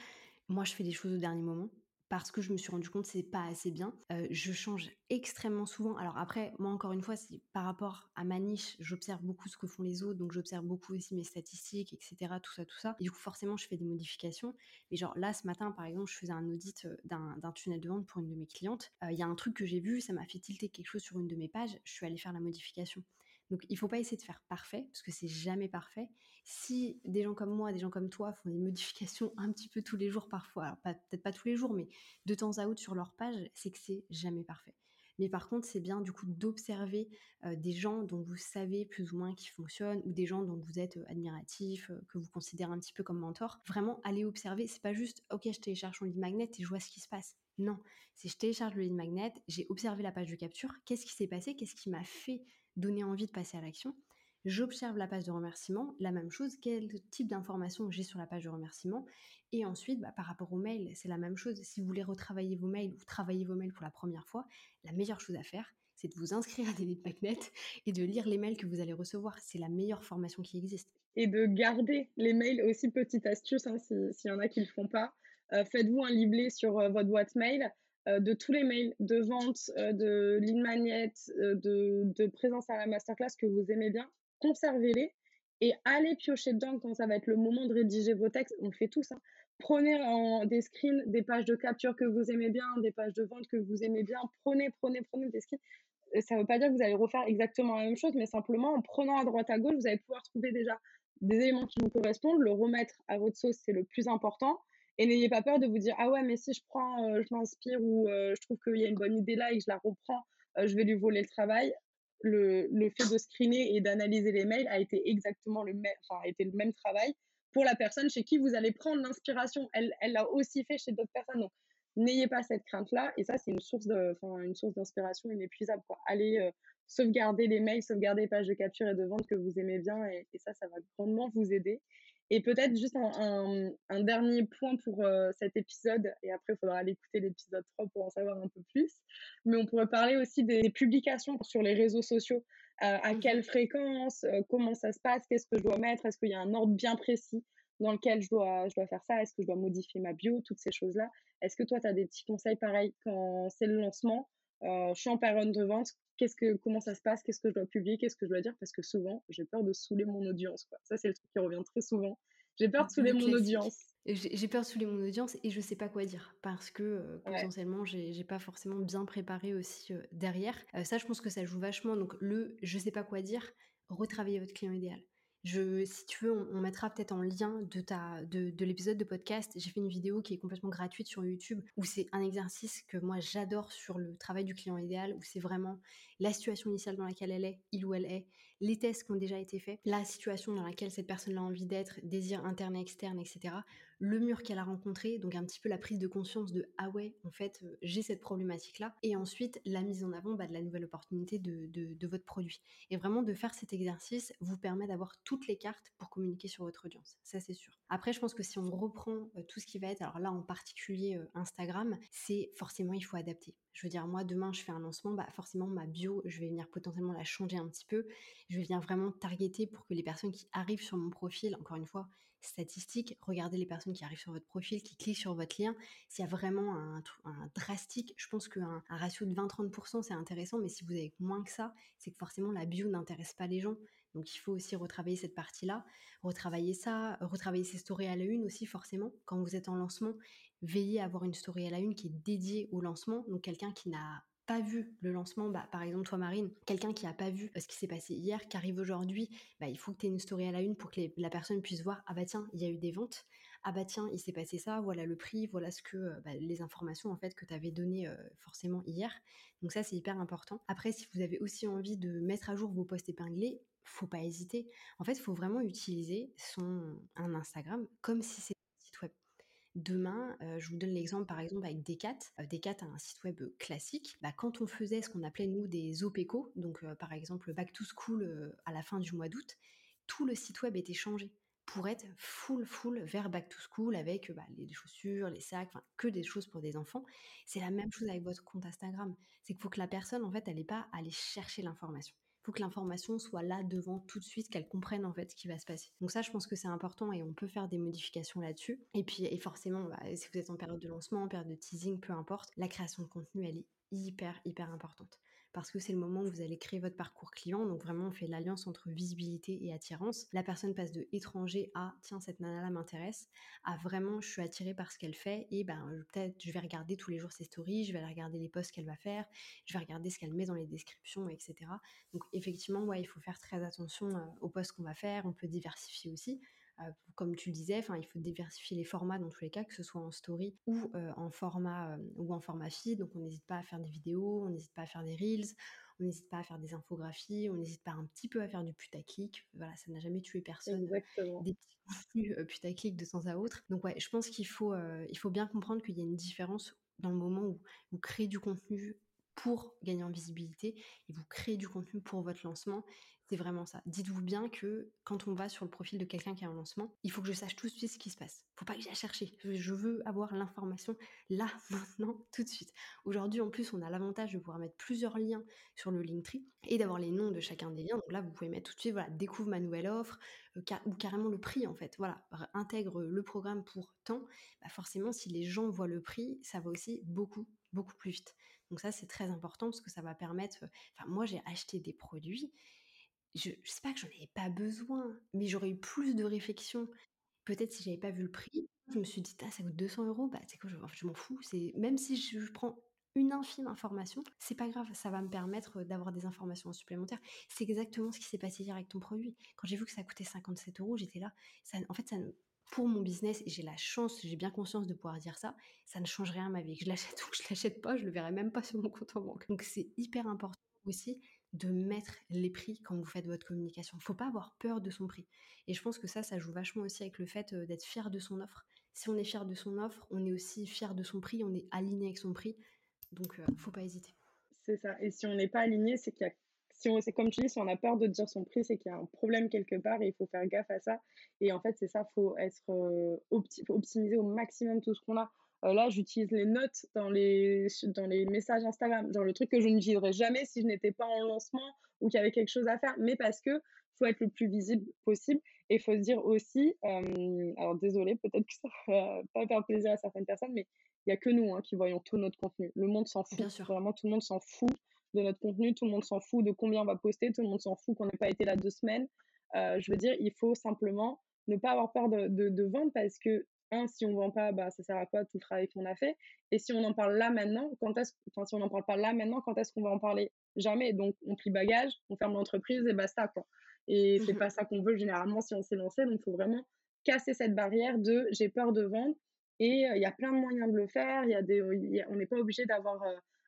Moi, je fais des choses au dernier moment parce que je me suis rendu compte c'est pas assez bien. Euh, je change extrêmement souvent. Alors après, moi encore une fois, par rapport à ma niche, j'observe beaucoup ce que font les autres, donc j'observe beaucoup aussi mes statistiques, etc. Tout ça, tout ça. Et du coup, forcément, je fais des modifications. Mais genre là, ce matin, par exemple, je faisais un audit euh, d'un tunnel de vente pour une de mes clientes. Euh, il y a un truc que j'ai vu, ça m'a fait tilter quelque chose sur une de mes pages. Je suis allée faire la modification. Donc il faut pas essayer de faire parfait parce que c'est jamais parfait. Si des gens comme moi, des gens comme toi font des modifications un petit peu tous les jours parfois, peut-être pas tous les jours, mais de temps à autre sur leur page, c'est que c'est jamais parfait. Mais par contre, c'est bien du coup d'observer euh, des gens dont vous savez plus ou moins qui fonctionnent ou des gens dont vous êtes euh, admiratif, euh, que vous considérez un petit peu comme mentor. Vraiment, aller observer. C'est pas juste, ok, je télécharge mon lead magnet et je vois ce qui se passe. Non, c'est je télécharge le lead magnet, j'ai observé la page de capture, qu'est-ce qui s'est passé, qu'est-ce qui m'a fait donner envie de passer à l'action. J'observe la page de remerciement, la même chose, quel type d'informations j'ai sur la page de remerciement. Et ensuite, bah, par rapport aux mails, c'est la même chose. Si vous voulez retravailler vos mails ou travailler vos mails pour la première fois, la meilleure chose à faire, c'est de vous inscrire à des lead et de lire les mails que vous allez recevoir. C'est la meilleure formation qui existe. Et de garder les mails aussi, petite astuce, hein, s'il y en a qui ne le font pas. Euh, faites-vous un libellé sur euh, votre boîte mail de tous les mails de vente, euh, de ligne magnet, euh, de, présence à la masterclass que vous aimez bien, conservez-les et allez piocher dedans quand ça va être le moment de rédiger vos textes. On fait tout ça. Prenez en, des screens, des pages de capture que vous aimez bien, des pages de vente que vous aimez bien. Prenez, prenez, prenez des screens. Ça ne veut pas dire que vous allez refaire exactement la même chose, mais simplement en prenant à droite à gauche, vous allez pouvoir trouver déjà des éléments qui vous correspondent, le remettre à votre sauce, c'est le plus important. Et n'ayez pas peur de vous dire, ah ouais, mais si je prends, euh, je m'inspire ou euh, je trouve qu'il y a une bonne idée là et que je la reprends, euh, je vais lui voler le travail. Le, le fait de screener et d'analyser les mails a été exactement le même, enfin, a été le même travail pour la personne chez qui vous allez prendre l'inspiration. Elle, l'a aussi fait chez d'autres personnes. Donc, n'ayez pas cette crainte-là. Et ça, c'est une source de, une source d'inspiration inépuisable. Quoi. Allez sauvegarder les mails, sauvegarder les pages de capture et de vente que vous aimez bien. Et ça, ça va grandement vous aider. Et peut-être juste un, un, dernier point pour euh, cet épisode, et après il faudra aller écouter l'épisode 3 pour en savoir un peu plus. Mais on pourrait parler aussi des publications sur les réseaux sociaux. Euh, à mmh quelle fréquence, euh, comment ça se passe, qu'est-ce que je dois mettre, est-ce qu'il y a un ordre bien précis dans lequel je dois, je dois faire ça, est-ce que je dois modifier ma bio, toutes ces choses-là. Est-ce que toi, tu as des petits conseils pareils quand c'est le lancement je suis en période de vente, qu'est-ce que, comment ça se passe, qu'est-ce que je dois publier, qu'est-ce que je dois dire, parce que souvent, j'ai peur de saouler mon audience. Quoi. Ça, c'est le truc qui revient très souvent. J'ai peur de saouler mon audience. J'ai peur de saouler mon audience et je sais pas quoi dire parce que euh, potentiellement j'ai pas forcément bien préparé aussi euh, derrière. Euh, ça, je pense que ça joue vachement. Donc le je sais pas quoi dire, retravailler votre client idéal. Je, si tu veux, on, mettra peut-être en lien de, ta, de, de l'épisode de podcast. J'ai fait une vidéo qui est complètement gratuite sur YouTube où c'est un exercice que moi j'adore sur le travail du client idéal, où c'est vraiment la situation initiale dans laquelle elle est, il ou elle est, les tests qui ont déjà été faits, la situation dans laquelle cette personne a envie d'être, désir interne et externe, etc le mur qu'elle a rencontré, donc un petit peu la prise de conscience de ah ouais, en fait, euh, j'ai cette problématique-là, et ensuite la mise en avant bah, de la nouvelle opportunité de, de, votre produit. Et vraiment de faire cet exercice vous permet d'avoir toutes les cartes pour communiquer sur votre audience, ça c'est sûr. Après, je pense que si on reprend euh, tout ce qui va être, alors là en particulier euh, Instagram, c'est forcément il faut adapter. Je veux dire, moi demain je fais un lancement, bah forcément ma bio, je vais venir potentiellement la changer un petit peu. Je vais venir vraiment targeter pour que les personnes qui arrivent sur mon profil, encore une fois, statistiques, regardez les personnes qui arrivent sur votre profil, qui cliquent sur votre lien. S'il y a vraiment un, drastique, je pense qu'un un ratio de 20-30%, c'est intéressant, mais si vous avez moins que ça, c'est que forcément la bio n'intéresse pas les gens. Donc il faut aussi retravailler cette partie-là, retravailler ça, retravailler ses stories à la une aussi forcément. Quand vous êtes en lancement, veillez à avoir une story à la une qui est dédiée au lancement. Donc quelqu'un qui n'a pas vu le lancement, bah, par exemple toi Marine, quelqu'un qui n'a pas vu ce qui s'est passé hier, qui arrive aujourd'hui, bah, il faut que tu aies une story à la une pour que la personne puisse voir, ah bah tiens, il y a eu des ventes, ah bah tiens, il s'est passé ça, voilà le prix, voilà ce que euh, bah, les informations en fait que tu avais données euh, forcément hier. Donc ça c'est hyper important. Après si vous avez aussi envie de mettre à jour vos posts épinglés, faut pas hésiter. En fait, faut vraiment utiliser son un Instagram comme si c'était Demain, je vous donne l'exemple par exemple avec Decat. Decat a un site web classique. Bah, quand on faisait ce qu'on appelait nous des OPECO, donc par exemple Back to School à la fin du mois d'août, tout le site web était changé pour être full full vers back to school avec bah, les chaussures, les sacs, que des choses pour des enfants. C'est la même chose avec votre compte Instagram. C'est qu'il faut que la personne en fait elle n'est pas aller chercher l'information faut que l'information soit là devant tout de suite, qu'elle comprenne en fait ce qui va se passer. Donc ça, je pense que c'est important et on peut faire des modifications là-dessus. Et puis, et forcément, bah, si vous êtes en période de lancement, en période de teasing, peu importe, la création de contenu, elle est hyper, hyper importante parce que c'est le moment où vous allez créer votre parcours client. Donc vraiment, on fait l'alliance entre visibilité et attirance. La personne passe de étranger à tiens, cette nana-là m'intéresse, à vraiment je suis attirée par ce qu'elle fait et ben peut-être je vais regarder tous les jours ses stories, je vais aller regarder les posts qu'elle va faire, je vais regarder ce qu'elle met dans les descriptions, etc. Donc effectivement, ouais, il faut faire très attention euh, aux posts qu'on va faire. On peut diversifier aussi. Euh, comme tu le disais, enfin, il faut diversifier les formats dans tous les cas, que ce soit en story ou euh, en format euh, ou en format feed. Donc, on n'hésite pas à faire des vidéos, on n'hésite pas à faire des reels, on n'hésite pas à faire des infographies, on n'hésite pas un petit peu à faire du putaclic. Voilà, ça n'a jamais tué personne. Exactement. Des petits contenus putaclic de temps à autre. Donc, ouais, je pense qu'il faut, il faut bien comprendre qu'il y a une différence dans le moment où vous créez du contenu pour gagner en visibilité et vous créez du contenu pour votre lancement c'est vraiment ça. Dites-vous bien que quand on va sur le profil de quelqu'un qui a un lancement, il faut que je sache tout de suite ce qui se passe. Faut pas que j'aille chercher. Je veux avoir l'information là, <laughs> maintenant, tout de suite. Aujourd'hui, en plus, on a l'avantage de pouvoir mettre plusieurs liens sur le Linktree et d'avoir les noms de chacun des liens. Donc là, vous pouvez mettre tout de suite, voilà, découvre ma nouvelle offre euh, ou carrément le prix en fait. Voilà, intègre le programme pour temps. Bah forcément, si les gens voient le prix, ça va aussi beaucoup, beaucoup plus vite. Donc ça, c'est très important parce que ça va permettre. Enfin, moi, j'ai acheté des produits je, je sais pas que j'en avais pas besoin, mais j'aurais eu plus de réflexion. Peut-être si j'avais pas vu le prix, je me suis dit, ah, ça coûte 200 euros, bah, quoi, je, m'en fous. Même si je, prends une infime information, c'est pas grave, ça va me permettre d'avoir des informations supplémentaires. C'est exactement ce qui s'est passé hier avec ton produit. Quand j'ai vu que ça coûtait 57 euros, j'étais là. En fait, pour mon business, j'ai la chance, j'ai bien conscience de pouvoir dire ça, ça ne change rien à ma vie. Que je l'achète ou que je l'achète pas, je le verrai même pas sur mon compte en banque. Donc c'est hyper important aussi de mettre les prix quand vous faites votre communication. Faut pas avoir peur de son prix. Et je pense que ça, ça joue vachement aussi avec le fait euh, d'être fier de son offre. Si on est fier de son offre, on est aussi fier de son prix, on est aligné avec son prix. Donc, euh, faut pas hésiter. C'est ça. Et si on n'est pas aligné, c'est qu'il y a si on, c'est comme tu dis, si on a peur de dire son prix, c'est qu'il y a un problème quelque part et il faut faire gaffe à ça. Et en fait, c'est ça, faut être euh, optimiser au maximum tout ce qu'on a. Euh, là, j'utilise les notes dans les, dans les messages Instagram, genre le truc que je ne n'utiliserais jamais si je n'étais pas en lancement ou qu'il y avait quelque chose à faire, mais parce que faut être le plus visible possible. Et il faut se dire aussi, euh, alors désolé, peut-être que ça <laughs> va pas faire plaisir à certaines personnes, mais il n'y a que nous hein, qui voyons tout notre contenu. Le monde s'en fout. Bien sûr. Vraiment, tout le monde s'en fout de notre contenu, tout le monde s'en fout de combien on va poster, tout le monde s'en fout qu'on n'ait pas été là deux semaines. Euh, je veux dire, il faut simplement ne pas avoir peur de, de, de vendre parce que, un, si on ne vend pas, bah, ça sert à quoi tout le travail qu'on a fait? Et si on en parle là maintenant, quand est-ce, enfin, si on n'en parle pas là maintenant, quand est-ce qu'on va en parler? Jamais. Donc, on plie bagage, on ferme l'entreprise et basta, quoi. Et c'est mmh pas ça qu'on veut généralement si on s'est lancé. Donc, il faut vraiment casser cette barrière de j'ai peur de vendre. Et il y a plein de moyens de le faire. Y a des, on n'est pas obligé d'avoir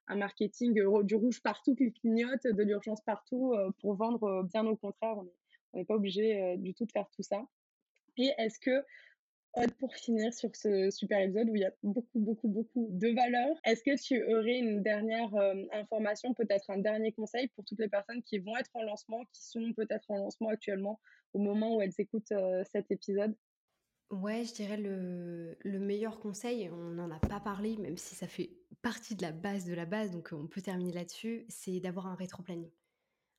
un marketing du rouge partout qui clignote, de l'urgence partout pour vendre. bien au contraire, on n'est pas obligé du tout de faire tout ça. Et est-ce que pour finir sur ce super épisode où il y a beaucoup, beaucoup, beaucoup de valeur. Est-ce que tu aurais une dernière euh, information, peut-être un dernier conseil pour toutes les personnes qui vont être en lancement, qui sont peut-être en lancement actuellement au moment où elles écoutent euh, cet épisode? Ouais, je dirais le, le meilleur conseil, on n'en a pas parlé, même si ça fait partie de la base de la base, donc on peut terminer là-dessus, c'est d'avoir un rétro-planning.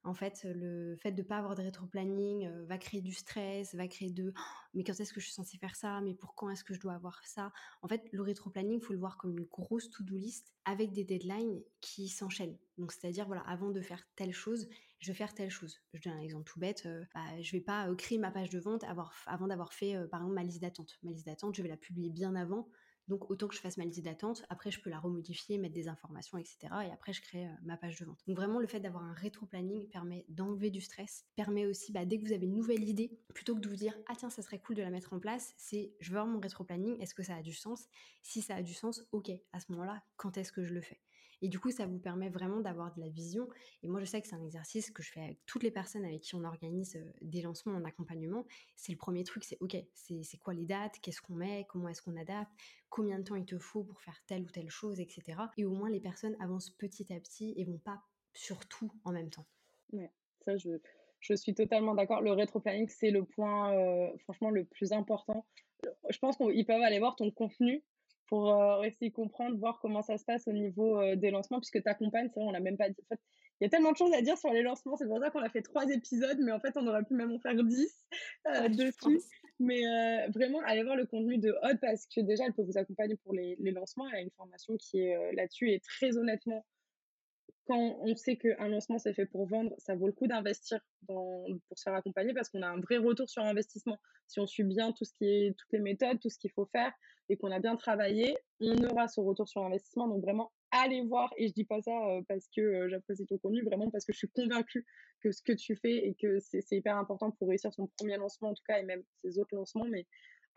En fait, le fait de ne pas avoir de rétro-planning va créer du stress, va créer de «Oh, mais quand est-ce que je suis censée faire ça? Mais pour quand est-ce que je dois avoir ça? En fait, le rétro-planning, il faut le voir comme une grosse to-do list avec des deadlines qui s'enchaînent. Donc, c'est-à-dire, voilà, avant de faire telle chose, je vais faire telle chose. Je donne un exemple tout bête. Je euh, bah, je vais pas créer ma page de vente avant d'avoir fait, par exemple, ma liste d'attente. Ma liste d'attente, je vais la publier bien avant donc autant que je fasse ma liste d'attente, après je peux la remodifier, mettre des informations, etc. Et après je crée euh, ma page de vente. Donc vraiment le fait d'avoir un rétro-planning permet d'enlever du stress, permet aussi bah, dès que vous avez une nouvelle idée, plutôt que de vous dire ah tiens ça serait cool de la mettre en place, c'est je veux avoir mon rétro-planning, est-ce que ça a du sens? Si ça a du sens, ok, à ce moment-là, quand est-ce que je le fais? Et du coup, ça vous permet vraiment d'avoir de la vision. Et moi, je sais que c'est un exercice que je fais avec toutes les personnes avec qui on organise des lancements en accompagnement. C'est le premier truc, c'est OK, c'est quoi les dates, qu'est-ce qu'on met, comment est-ce qu'on adapte, combien de temps il te faut pour faire telle ou telle chose, etc. Et au moins, les personnes avancent petit à petit et vont pas sur tout en même temps. Ouais, ça, je, je suis totalement d'accord. Le rétro-planning, c'est le point, franchement, le plus important. Je pense qu'ils peuvent aller voir ton contenu pour euh, essayer de comprendre, voir comment ça se passe au niveau euh, des lancements, puisque tu accompagnes, c'est vrai, on l'a même pas dit. En fait, il y a tellement de choses à dire sur les lancements, c'est pour ça qu'on a fait trois épisodes, mais en fait, on aurait pu même en faire dix euh, dessus. Mais vraiment, allez voir le contenu de Odd parce que déjà, elle peut vous accompagner pour les, les lancements. Elle a une formation qui est là-dessus et très honnêtement, quand on sait qu'un lancement c'est fait pour vendre, ça vaut le coup d'investir pour se faire accompagner parce qu'on a un vrai retour sur investissement. Si on suit bien tout ce qui est, toutes les méthodes, tout ce qu'il faut faire et qu'on a bien travaillé, on aura ce retour sur investissement. Donc vraiment, allez voir. Et je dis pas ça euh, parce que euh, j'apprécie ton contenu, vraiment parce que je suis convaincue que ce que tu fais et que c'est hyper important pour réussir son premier lancement en tout cas et même ses autres lancements. Mais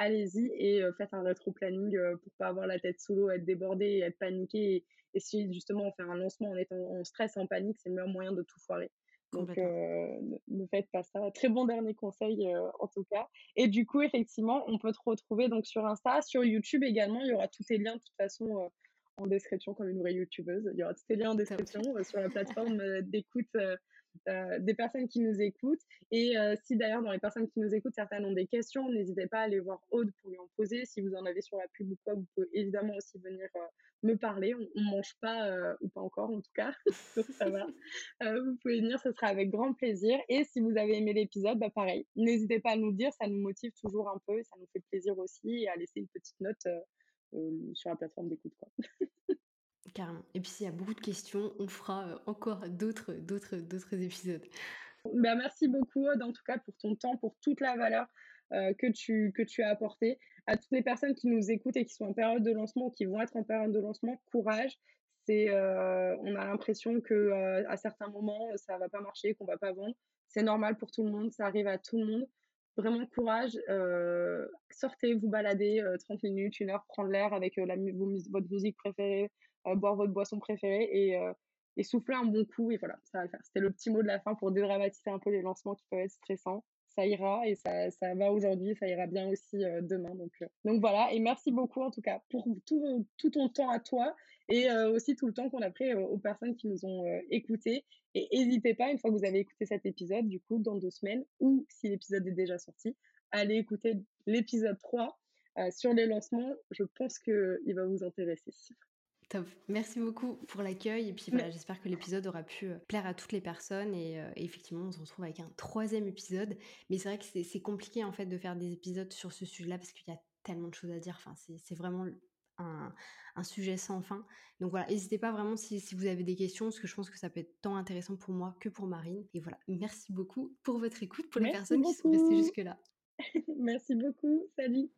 allez-y et faites un rétro-planning pour pas avoir la tête sous l'eau, être débordé, et être paniqué et si justement on fait un lancement en étant en stress, en panique, c'est le meilleur moyen de tout foirer. Donc, euh, ne faites pas ça. Très bon dernier conseil, euh, en tout cas. Et du coup, effectivement, on peut te retrouver donc sur Insta, sur YouTube également. Il y aura tous tes liens, de toute façon, euh, en description, comme une vraie YouTubeuse. Il y aura tous tes liens en description sur la plateforme d'écoute euh, des personnes qui nous écoutent. Et euh, si d'ailleurs dans les personnes qui nous écoutent, certaines ont des questions, n'hésitez pas à aller voir Aude pour lui en poser. Si vous en avez sur la pub ou quoi, vous pouvez évidemment aussi venir euh, me parler. On, ne mange pas, ou pas encore en tout cas, <laughs> donc ça va. vous pouvez venir, ce sera avec grand plaisir. Et si vous avez aimé l'épisode, bah pareil, n'hésitez pas à nous dire, ça nous motive toujours un peu, ça nous fait plaisir aussi, et à laisser une petite note sur la plateforme d'écoute. <laughs> Carrément. Et puis s'il y a beaucoup de questions, on fera euh, encore d'autres, d'autres, d'autres épisodes. Ben, merci beaucoup, en tout cas, pour ton temps, pour toute la valeur euh, que, tu, que tu as apportée. À toutes les personnes qui nous écoutent et qui sont en période de lancement ou qui vont être en période de lancement, courage. C'est, euh, on a l'impression que à certains moments, ça va pas marcher, qu'on va pas vendre. C'est normal pour tout le monde, ça arrive à tout le monde. Vraiment courage, sortez, vous baladez 30 minutes, une heure, prendre l'air avec la, votre musique préférée, boire votre boisson préférée et, euh, et souffler un bon coup. Et voilà, ça va le faire. C'était le petit mot de la fin pour dédramatiser un peu les lancements qui peuvent être stressants. ça ira et ça, ça va aujourd'hui, ça ira bien aussi euh, demain. Donc, euh, donc voilà, et merci beaucoup en tout cas pour tout, tout ton temps à toi et aussi tout le temps qu'on a pris aux personnes qui nous ont écoutés. Et n'hésitez pas, une fois que vous avez écouté cet épisode, du coup, dans deux semaines, ou si l'épisode est déjà sorti, allez écouter l'épisode 3 sur les lancements. Je pense qu'il va vous intéresser. Top. Merci beaucoup pour l'accueil. Et puis voilà, j'espère que l'épisode aura pu euh, plaire à toutes les personnes. Et, euh, effectivement, on se retrouve avec un troisième épisode. Mais c'est vrai que c'est compliqué en fait de faire des épisodes sur ce sujet-là parce qu'il y a tellement de choses à dire. Enfin, c'est vraiment un, sujet sans fin. Donc voilà, n'hésitez pas vraiment si, vous avez des questions, parce que je pense que ça peut être tant intéressant pour moi que pour Marine. Et voilà, merci beaucoup pour votre écoute, pour les personnes qui sont restées jusque-là. <laughs> merci beaucoup. Salut.